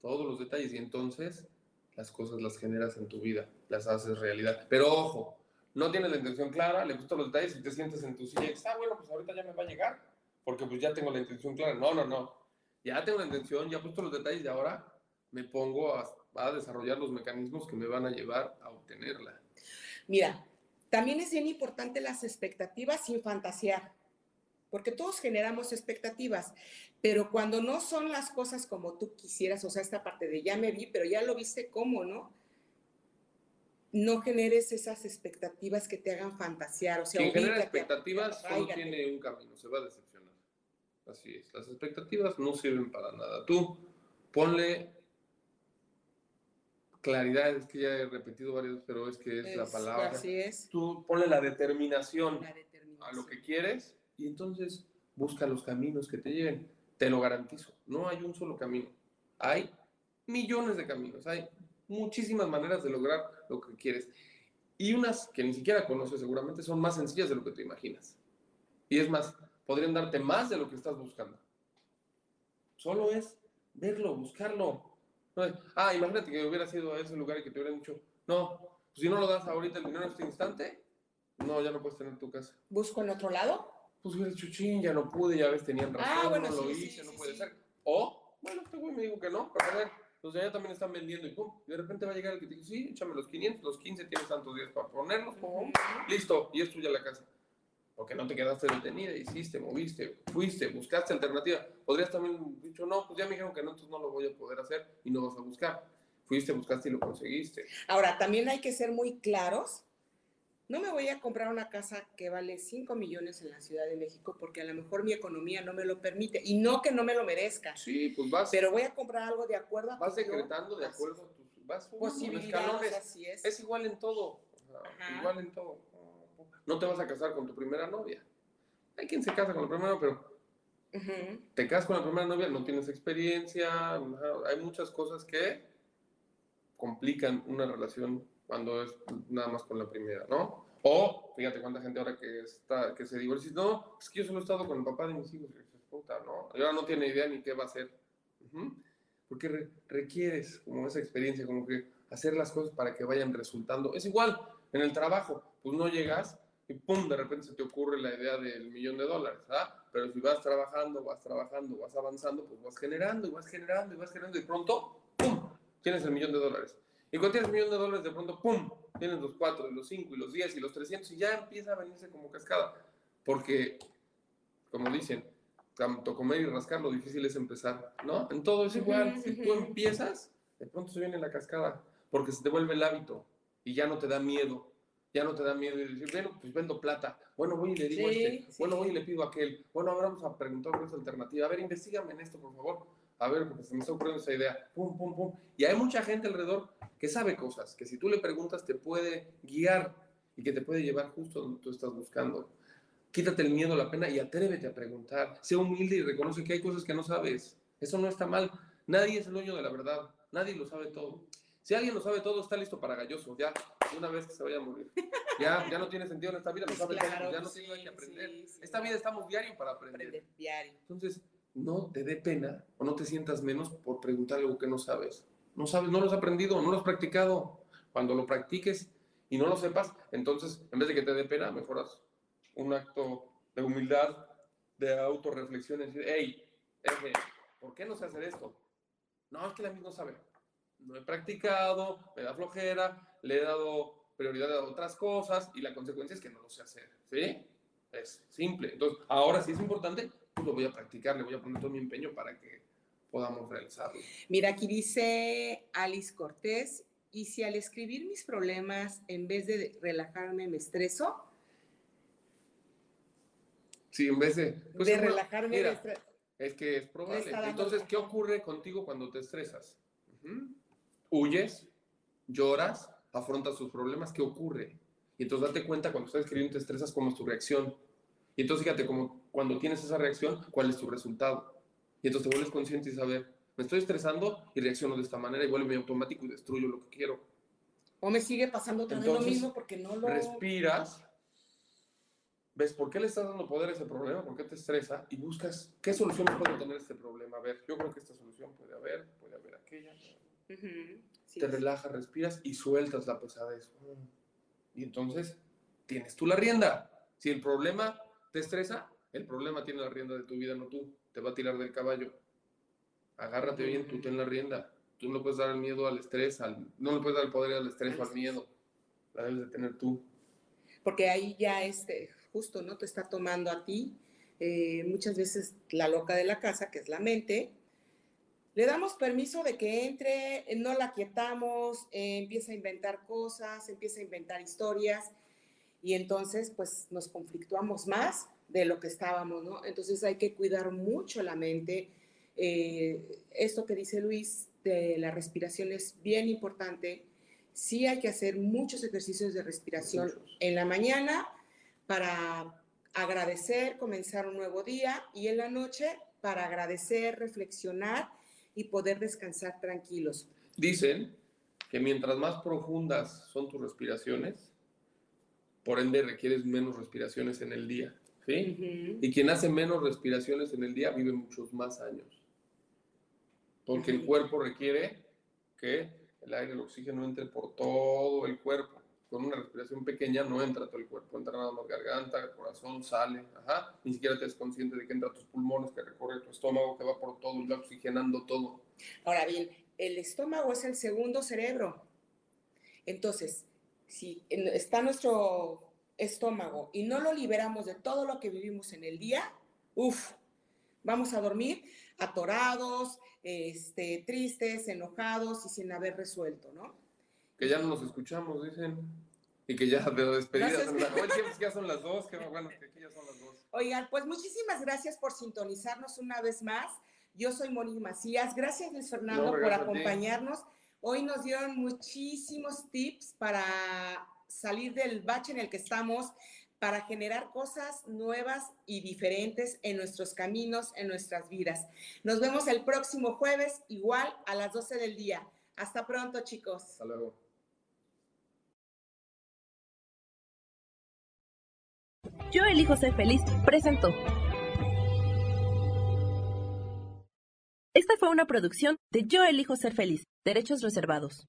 Speaker 3: Todos los detalles. Y entonces las cosas las generas en tu vida, las haces realidad. Pero ojo, no tienes la intención clara, le gustan los detalles y te sientes en tu silla y dices, ah, bueno, pues ahorita ya me va a llegar, porque pues ya tengo la intención clara. No, no, no. Ya tengo la intención, ya he los detalles y ahora me pongo a, a desarrollar los mecanismos que me van a llevar a obtenerla.
Speaker 2: Mira, también es bien importante las expectativas sin fantasear porque todos generamos expectativas, pero cuando no son las cosas como tú quisieras, o sea, esta parte de ya me vi, pero ya lo viste cómo, ¿no? No generes esas expectativas que te hagan fantasear, o sea,
Speaker 3: Quien genera expectativas solo tiene un camino, se va a decepcionar. Así es, las expectativas no sirven para nada. Tú ponle claridad, es que ya he repetido varias pero es que es, la palabra.
Speaker 2: Así es.
Speaker 3: Tú ponle la determinación, la determinación. a lo que quieres y entonces busca los caminos que te lleven. Te lo garantizo, no hay un solo camino. Hay millones de caminos, hay muchísimas maneras de lograr lo que quieres. Y unas que ni siquiera conoces seguramente son más sencillas de lo que te imaginas. Y es más, podrían darte más de lo que estás buscando. Solo es verlo, buscarlo. ah, imagínate que hubiera sido a ese lugar y que te hubieran dicho, no, pues si no lo das ahorita el dinero en este instante, no, ya no puedes tener tu casa.
Speaker 2: ¿Busco en otro lado?
Speaker 3: pues hubiera chuchín, ya no pude, ya ves, tenían razón, ah, bueno, no lo hice, no puede ser. O, bueno, este güey me dijo que no, pero a ver, los de allá también están vendiendo y pum, y de repente va a llegar el que te dice, sí, échame los 500, los 15 tienes tantos días para ponerlos, pum, listo, y es tuya la casa. Porque no te quedaste detenida, hiciste, moviste, fuiste, buscaste alternativa. Podrías también dicho, no, pues ya me dijeron que no, entonces no lo voy a poder hacer y no vas a buscar. fuiste, buscaste y lo conseguiste.
Speaker 2: Ahora, también hay que ser muy claros. No me voy a comprar una casa que vale 5 millones en la Ciudad de México porque a lo mejor mi economía no me lo permite. Y no que no me lo merezca.
Speaker 3: Sí, pues vas.
Speaker 2: Pero voy a comprar algo de acuerdo a
Speaker 3: Vas decretando de acuerdo a tus vas
Speaker 2: posibilidades, así es.
Speaker 3: Es igual en todo.
Speaker 2: Ajá.
Speaker 3: igual en todo. No te vas a casar con tu primera novia. Hay quien se casa con la primera novia, pero te casas con la primera novia, no tienes experiencia, hay muchas cosas que complican una relación cuando es nada más con la primera, ¿no? O, fíjate cuánta gente ahora que está, que se divorcia, no, es que yo solo he estado con el papá de mis hijos, puta, ¿no? Y ahora no tiene idea ni qué va a hacer. Ujú. Porque re- requieres como esa experiencia, como que hacer las cosas para que vayan resultando. Es igual en el trabajo, pues no llegas y pum, de repente se te ocurre la idea del millón de dólares, ¿ah? Pero si vas trabajando, vas trabajando, vas avanzando, pues vas generando y vas generando y vas generando y pronto, pum, tienes el millón de dólares. Y cuando tienes el millón de dólares, de pronto, pum, tienes los cuatro, y los cinco, y los diez, y los trescientos, y ya empieza a venirse como cascada. Porque, como dicen, tanto comer y rascar, lo difícil es empezar, ¿no? En todo es igual. Si tú empiezas, de pronto se viene la cascada, porque se te vuelve el hábito y ya no te da miedo. Ya no te da miedo de decir, bueno, pues vendo plata. Bueno, voy y le digo a este.
Speaker 2: sí.
Speaker 3: Bueno, voy y le pido a aquel. Bueno, ahora vamos a preguntar por esta alternativa. A ver, investigame en esto, por favor. A ver, porque se me está ocurriendo esa idea. Pum, pum, pum. Y hay mucha gente alrededor que sabe cosas, que si tú le preguntas te puede guiar y que te puede llevar justo donde tú estás buscando. Quítate el miedo, la pena y atrévete a preguntar. Sé humilde y reconoce que hay cosas que no sabes. Eso no está mal. Nadie es el dueño de la verdad. Nadie lo sabe todo. Si alguien lo sabe todo, está listo para galloso. Ya, una vez que se vaya a morir. Ya, ya no tiene sentido en esta vida. Lo
Speaker 2: Pues
Speaker 3: sabe
Speaker 2: claro,
Speaker 3: todo. Ya no
Speaker 2: pues
Speaker 3: tiene nada
Speaker 2: sí,
Speaker 3: que aprender.
Speaker 2: sí, sí.
Speaker 3: Esta vida estamos diario para aprender.
Speaker 2: Aprender diario.
Speaker 3: Entonces, no te dé pena o no te sientas menos por preguntar algo que no sabes. No sabes, no lo has aprendido, no lo has practicado. Cuando lo practiques y no lo sepas, entonces, en vez de que te dé pena, mejoras un acto de humildad, de autorreflexión, y decir, hey, eje, ¿por qué no sé hacer esto? No, es que la misma no sabe. No he practicado, me da flojera, le he dado prioridad a otras cosas y la consecuencia es que no lo sé hacer. ¿Sí? Es simple. Entonces, ahora sí es importante, lo voy a practicar, le voy a poner todo mi empeño para que podamos realizarlo.
Speaker 2: Mira, aquí dice Alice Cortés, y si al escribir mis problemas, en vez de relajarme, me estreso,
Speaker 3: Sí, en vez de... pues,
Speaker 2: de relajarme,
Speaker 3: mira,
Speaker 2: me estre-
Speaker 3: Es que es probable. Entonces, ¿qué ocurre contigo cuando te estresas? Huyes, lloras, afrontas tus problemas, ¿qué ocurre? Y entonces date cuenta cuando estás escribiendo te estresas cómo es tu reacción. Y entonces fíjate como cuando tienes esa reacción, cuál es tu resultado. Y entonces te vuelves consciente y saber, me estoy estresando y reacciono de esta manera y vuelve automático y destruyo lo que quiero.
Speaker 2: o me sigue pasando otra vez lo
Speaker 3: Entonces,
Speaker 2: mismo porque no lo...
Speaker 3: Respiras, ves por qué le estás dando poder a ese problema, por qué te estresa y buscas qué solución puede tener este problema. A ver, yo creo que esta solución puede haber, puede haber aquella.
Speaker 2: Ujú, sí,
Speaker 3: te
Speaker 2: sí.
Speaker 3: relajas, respiras y sueltas la pesadez. Y entonces tienes tú la rienda. Si el problema te estresa, el problema tiene la rienda de tu vida, no tú. Te va a tirar del caballo. Agárrate bien, tú ten la rienda. Tú no le puedes dar el miedo al estrés, al- no le puedes dar el poder al estrés o al miedo. La debes de tener tú.
Speaker 2: porque ahí ya este, justo, ¿no? Te está tomando a ti. eh, muchas veces la loca de la casa, que es la mente, le damos permiso de que entre, eh, no la quietamos, eh, empieza a inventar cosas, empieza a inventar historias y entonces pues nos conflictuamos más de lo que estábamos, ¿no? Entonces hay que cuidar mucho la mente. Eh, esto que dice Luis de la respiración es bien importante. Sí hay que hacer muchos ejercicios de respiración
Speaker 3: Muchos.
Speaker 2: en la mañana para agradecer, comenzar un nuevo día y en la noche para agradecer, reflexionar y poder descansar tranquilos.
Speaker 3: Dicen que mientras más profundas son tus respiraciones, por ende requieres menos respiraciones en el día. ¿Sí? Y quien hace menos respiraciones en el día vive muchos más años. Porque el cuerpo requiere que el aire, el oxígeno entre por todo el cuerpo. Con una respiración pequeña no entra todo el cuerpo, entra nada más garganta, corazón, sale, ajá. Ni siquiera te es consciente de que entra a tus pulmones, que recorre tu estómago, que va por todo y va oxigenando todo.
Speaker 2: Ahora bien, el estómago es el segundo cerebro. Entonces, si está nuestro estómago y no lo liberamos de todo lo que vivimos en el día, uff, vamos a dormir atorados, este, tristes, enojados y sin haber resuelto, ¿no?
Speaker 3: Que ya no nos escuchamos, dicen. Y que ya de despedidas, pues ya son las dos, que bueno, que ya son las dos.
Speaker 2: Oigan, pues muchísimas gracias por sintonizarnos una vez más. Yo soy Mónica Macías. Gracias, Luis Fernando, por acompañarnos. Hoy nos dieron muchísimos tips para salir del bache en el que estamos, para generar cosas nuevas y diferentes en nuestros caminos, en nuestras vidas. Nos vemos el próximo jueves, igual a las 12 del día. Hasta pronto, chicos.
Speaker 3: Hasta luego.
Speaker 4: Yo elijo ser feliz, presentó. Esta fue una producción de Yo elijo ser feliz, derechos reservados.